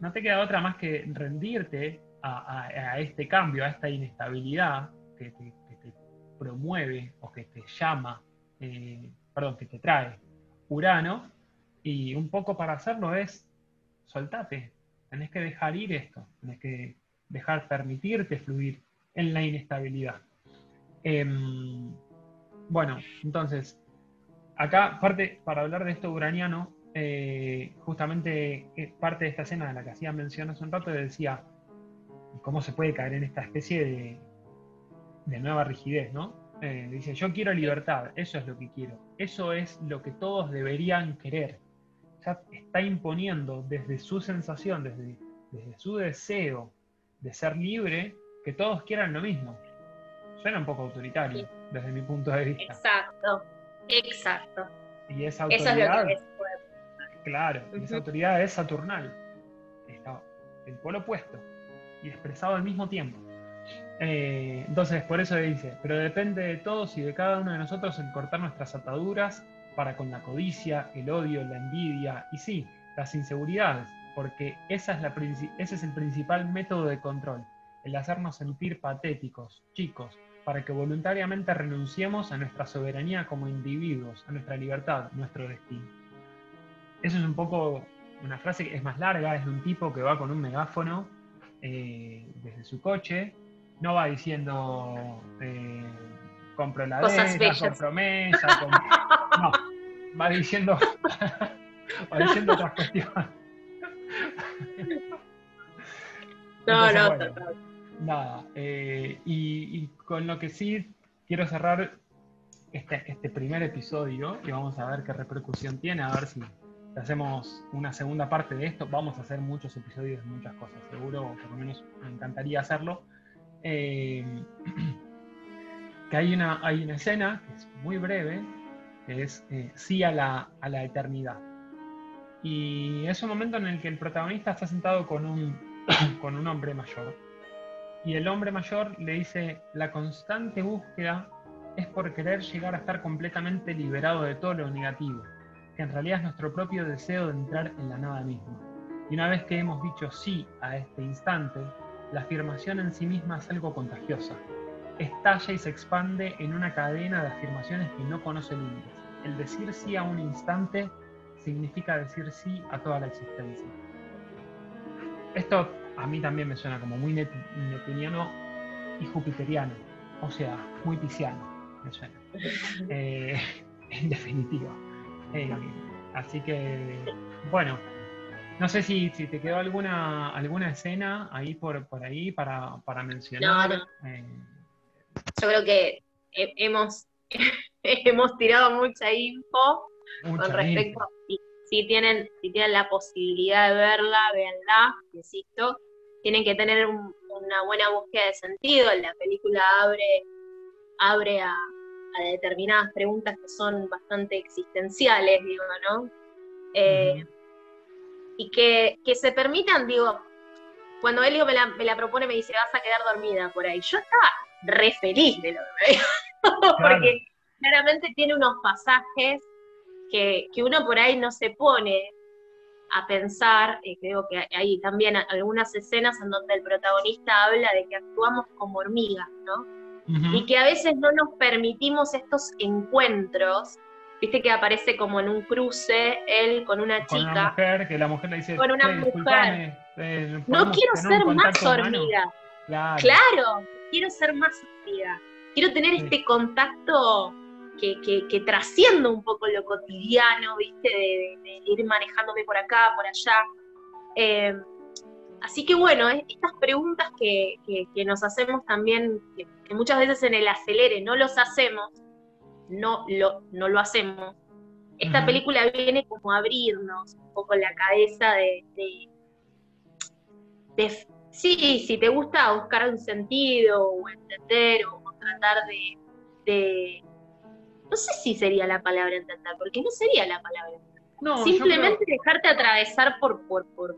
no te queda otra más que rendirte a, este cambio, a esta inestabilidad que te, promueve o que te llama, eh, perdón, que te trae Urano, y un poco para hacerlo es soltate, tenés que dejar ir esto, tenés que dejar permitirte fluir en la inestabilidad. Em, bueno, entonces, acá parte, para hablar de esto uraniano, eh, justamente eh, parte de esta escena de la que hacía mención hace un rato decía cómo se puede caer en esta especie de, de nueva rigidez, ¿no? Eh, dice, yo quiero libertad, eso es lo que quiero, eso es lo que todos deberían querer. Ya está imponiendo desde su sensación, desde, desde su deseo de ser libre, que todos quieran lo mismo. Suena un poco autoritario desde mi punto de vista. Exacto, exacto. Y esa autoridad, es claro, esa autoridad es saturnal, el polo opuesto y expresado al mismo tiempo. Eh, entonces, por eso dice, pero depende de todos y de cada uno de nosotros en cortar nuestras ataduras para con la codicia, el odio, la envidia y sí, las inseguridades, porque esa es la, ese es el principal método de control, el hacernos sentir patéticos, chicos, para que voluntariamente renunciemos a nuestra soberanía como individuos, a nuestra libertad, nuestro destino. Eso es un poco una frase que es más larga, es de un tipo que va con un megáfono eh, desde su coche no va diciendo eh, compro la deuda, compro mesa, no, va diciendo, va diciendo otras cuestiones. No, no, Nada, eh, y, con lo que sí quiero cerrar este, este primer episodio y vamos a ver qué repercusión tiene, a ver si hacemos una segunda parte de esto. Vamos a hacer muchos episodios de muchas cosas, seguro, por lo menos me encantaría hacerlo. Eh, que hay una, hay una escena que es muy breve, que es eh, sí a la, a la eternidad. Y es un momento en el que el protagonista está sentado con un, con un hombre mayor. Y el hombre mayor le dice, la constante búsqueda es por querer llegar a estar completamente liberado de todo lo negativo, que en realidad es nuestro propio deseo de entrar en la nada misma. Y una vez que hemos dicho sí a este instante, la afirmación en sí misma es algo contagiosa. Estalla y se expande en una cadena de afirmaciones que no conoce límites. El decir sí a un instante significa decir sí a toda la existencia. Esto a mí también me suena como muy neptuniano y jupiteriano, o sea, muy pisciano, me suena. Eh, en definitiva. Eh, así que, bueno, no sé si, si te quedó alguna, alguna escena ahí por, por ahí para, para mencionar. Eh, Yo creo que hemos, hemos tirado mucha info con respecto a si, tienen, si tienen la posibilidad de verla, véanla, insisto, tienen que tener una buena búsqueda de sentido. La película abre, abre a, determinadas preguntas que son bastante existenciales, digo, ¿no? Eh, y que, se permitan, digo, cuando él me la, me la propone, me dice, vas a quedar dormida por ahí. Yo estaba re feliz de lo que me porque claramente tiene unos pasajes que, uno por ahí no se pone a pensar, eh, creo que hay también algunas escenas en donde el protagonista habla de que actuamos como hormigas, ¿no? Y que a veces no nos permitimos estos encuentros Viste que aparece como en un cruce él con una chica. Con una mujer, que la mujer le dice, con una mujer. Eh, no quiero ser más hormiga. Claro. quiero ser más hormiga. Quiero tener este contacto que, que, trascienda un poco lo cotidiano, ¿viste? De, ir manejándome por acá, por allá. Eh, así que bueno, estas preguntas que, nos hacemos también, que muchas veces en el acelere no los hacemos, no lo, no lo hacemos. Esta película viene como a abrirnos un poco la cabeza de, de, sí, si te gusta buscar un sentido o entender o tratar de, no sé si sería la palabra entender, porque no sería la palabra entender. No, Simplemente dejarte atravesar por, por, por,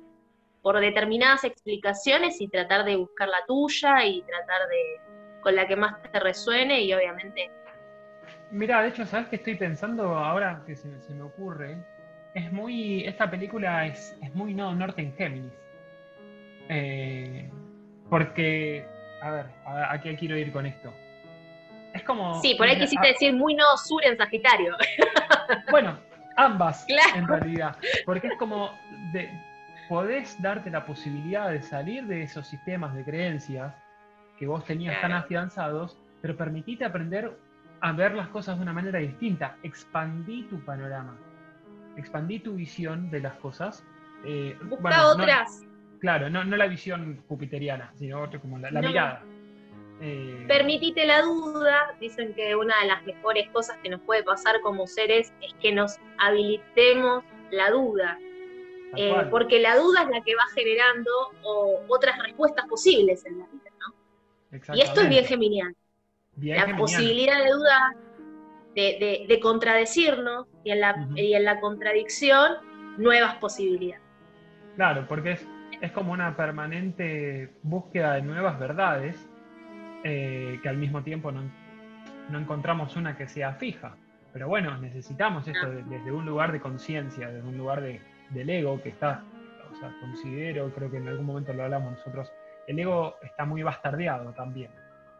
por determinadas explicaciones y tratar de buscar la tuya y tratar de con la que más te resuene y obviamente Mira, de hecho, ¿sabes qué estoy pensando ahora que se, me ocurre? Es muy. Esta película es, es muy no Norte Géminis. Eh, porque. A ver, a, qué quiero ir con esto? Es como. Sí, por ahí quisiste decir muy no sur en Sagitario. Bueno, ambas, en realidad. Porque es como. De, podés darte la posibilidad de salir de esos sistemas de creencias que vos tenías tan afianzados, pero permitite aprender a ver las cosas de una manera distinta. Expandí tu panorama, expandí tu visión de las cosas. Eh, Busca otras. claro, no, la visión jupiteriana, sino como la, mirada. Eh, Permitite la duda. Dicen que una de las mejores cosas que nos puede pasar como seres es que nos habilitemos la duda. Eh, porque la duda es la que va generando otras respuestas posibles en la vida. Y esto es bien geminiano. La posibilidad de duda, de, contradecirnos y en, la, y en la contradicción nuevas posibilidades. Claro, porque es, es como una permanente búsqueda de nuevas verdades eh, que al mismo tiempo no, no, encontramos una que sea fija. Pero bueno, necesitamos esto desde un lugar de conciencia, desde un lugar de, del ego que está, o sea, considero, creo que en algún momento lo hablamos nosotros, el ego está muy bastardeado también.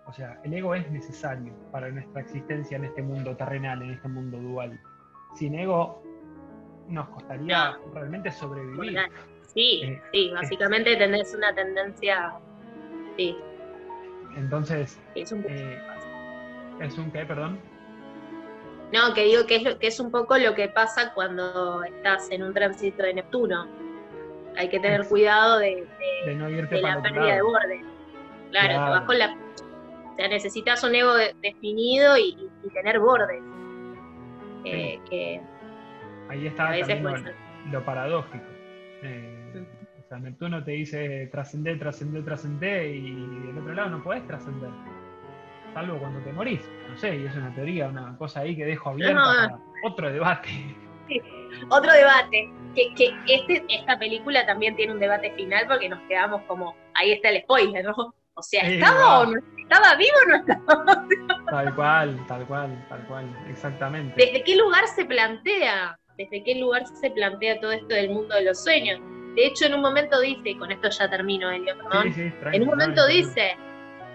O sea, el ego es necesario para nuestra existencia en este mundo terrenal, en este mundo dual. Sin ego nos costaría realmente sobrevivir. Sí, eh, sí, básicamente tenés una tendencia, sí. Entonces, es un, eh, ¿es un qué, perdón? No, que digo que es, que es un poco lo que pasa cuando estás en un tránsito de Neptuno. Hay que tener cuidado de, la pérdida de borde. Claro, te vas con la sea, necesitas un ego definido y, tener bordes. Eh, Ahí está lo, paradójico. Eh, o sea, Neptuno te dice trascender, trascender, trascender y del otro lado no podés trascender. Salvo cuando te morís. No sé, y es una teoría, una cosa ahí que dejo abierta para otro debate. Otro debate. Que, que este, esta película también tiene un debate final porque nos quedamos como, ahí está el spoiler, ¿no? O sea, ¿estaba, o no, ¿estaba vivo o no estaba? tal cual, tal cual, tal cual, exactamente. ¿Desde qué lugar se plantea? ¿Desde qué lugar se plantea todo esto del mundo de los sueños? De hecho, en un momento dice, con esto ya termino, Elio, perdón. en un momento dice,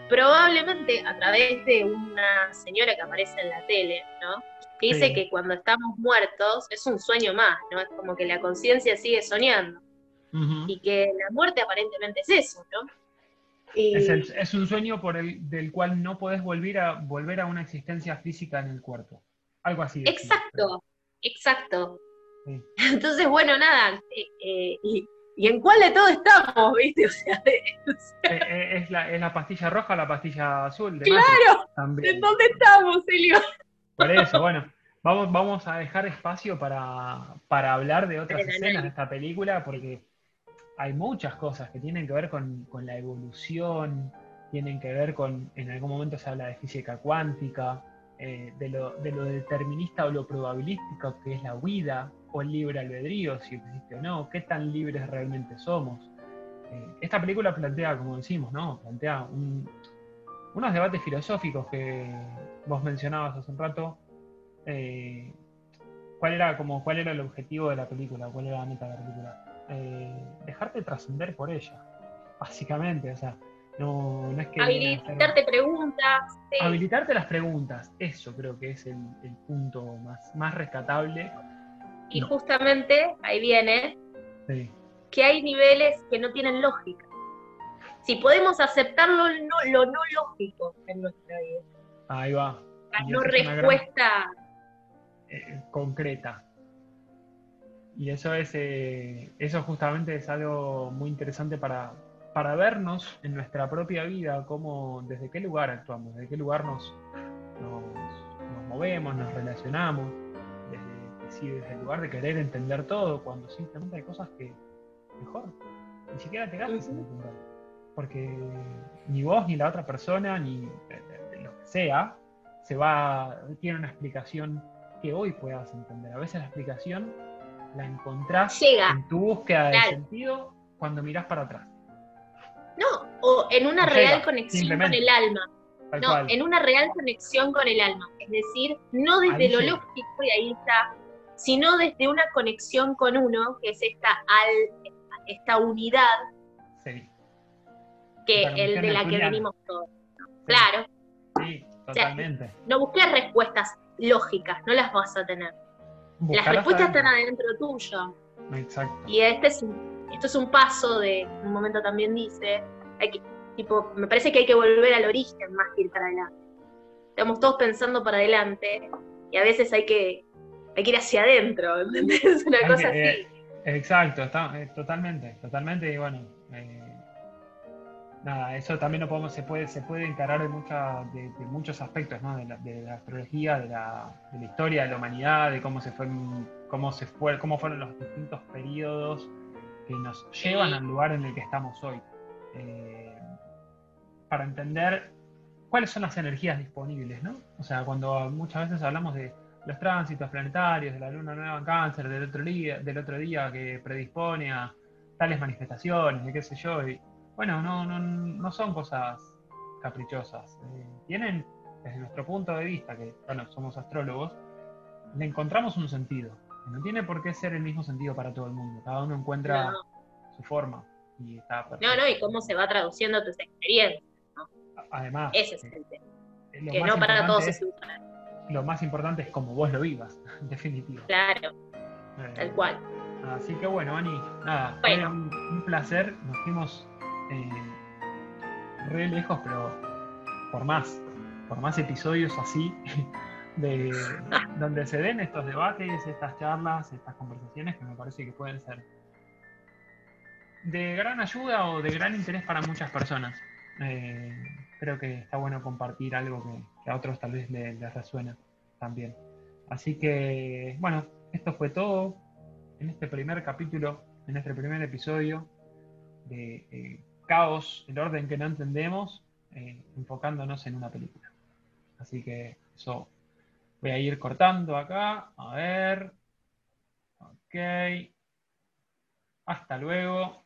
probablemente a través de una señora que aparece en la tele, ¿no? Que dice que cuando estamos muertos es un sueño más, ¿no? Es como que la conciencia sigue soñando. Y que la muerte aparentemente es eso, ¿no? Es, un sueño por el, del cual no podés volver a, volver a una existencia física en el cuerpo. Algo así. exacto, exacto. Entonces, bueno, nada. Eh, eh, y, en cuál de todo estamos, viste? O sea, eh, es, la, es, la, pastilla roja o la pastilla azul. claro. ¿En dónde estamos, Elio? Por eso, bueno. Vamos, vamos a dejar espacio para, para hablar de otras escenas de esta película, porque hay muchas cosas que tienen que ver con, la evolución, tienen que ver con, en algún momento se habla de física cuántica, eh, de, lo, determinista o lo probabilístico que es la huida, o el libre albedrío, si existe o no, qué tan libres realmente somos. Eh, esta película plantea, como decimos, ¿no? Plantea unos debates filosóficos que vos mencionabas hace un rato. Eh, ¿cuál, era, como, ¿Cuál era el objetivo de la película? ¿Cuál era la meta de la película? eh, dejarte trascender por ella, básicamente, o sea, no, no es que... Habilitarte preguntas. Habilitarte las preguntas, eso creo que es el, punto más, más rescatable. Y justamente ahí viene que hay niveles que no tienen lógica. Si podemos aceptar lo no, lógico en nuestra vida. Ahí va. La no respuesta eh, concreta. Y eso es eh, eso justamente es algo muy interesante para, para vernos en nuestra propia vida, cómo, desde qué lugar actuamos, desde qué lugar nos, nos, movemos, nos relacionamos, desde, desde el lugar de querer entender todo, cuando simplemente hay cosas que mejor ni siquiera te gastes en entender. Porque ni vos, ni la otra persona, ni eh, sea, se va, tiene una explicación que hoy puedas entender. A veces la explicación la encontrás en tu búsqueda de sentido cuando mirás para atrás. No, o en una real conexión con el alma. no, en una real conexión con el alma. Es decir, no desde lo lógico, y ahí está, sino desde una conexión con uno, que es esta, al, esta unidad, que el de la que venimos todos. Claro. Sí, totalmente. no busques respuestas lógicas, no las vas a tener. las respuestas están adentro tuyo. Exacto. Y este es esto es un paso de, un momento también dice, hay que, tipo, me parece que hay que volver al origen más que ir para adelante. Estamos todos pensando para adelante y a veces hay que, hay que ir hacia adentro, ¿entendés? Una cosa así. Eh, exacto, eh, totalmente, totalmente, y bueno, eh, nada, eso también lo podemos, se puede, se puede encarar de, de, muchos aspectos, ¿no? De la, astrología, de la, de la, historia de la humanidad, de cómo se fue, cómo se fue, cómo fueron los distintos periodos que nos llevan al lugar en el que estamos hoy. Eh, para entender cuáles son las energías disponibles, ¿no? O sea, cuando muchas veces hablamos de los tránsitos planetarios, de la luna nueva en cáncer, del otro día, del otro día que predispone a tales manifestaciones, de qué sé yo, y, bueno, no, no, no son cosas caprichosas. Eh, tienen, desde nuestro punto de vista, que bueno, somos astrólogos, le encontramos un sentido. No tiene por qué ser el mismo sentido para todo el mundo. Cada uno encuentra su forma. Y está no, no, y cómo se va traduciendo tus experiencias. Además, ese es el tema. Que no para todos es. Lo más importante es cómo vos lo vivas, en definitiva. Claro, eh, tal cual. Así que bueno, Ani, nada, fue un, placer. Nos fuimos eh, re lejos, pero por más, por más episodios así, de donde se den estos debates, estas charlas, estas conversaciones que me parece que pueden ser de gran ayuda o de gran interés para muchas personas. Eh, creo que está bueno compartir algo que, a otros tal vez les, resuena también. Así que, bueno, esto fue todo en este primer capítulo, en este primer episodio de eh, Caos, el orden que no entendemos, eh, enfocándonos en una película. Así que eso Voy a ir cortando acá. A ver. Ok. Hasta luego.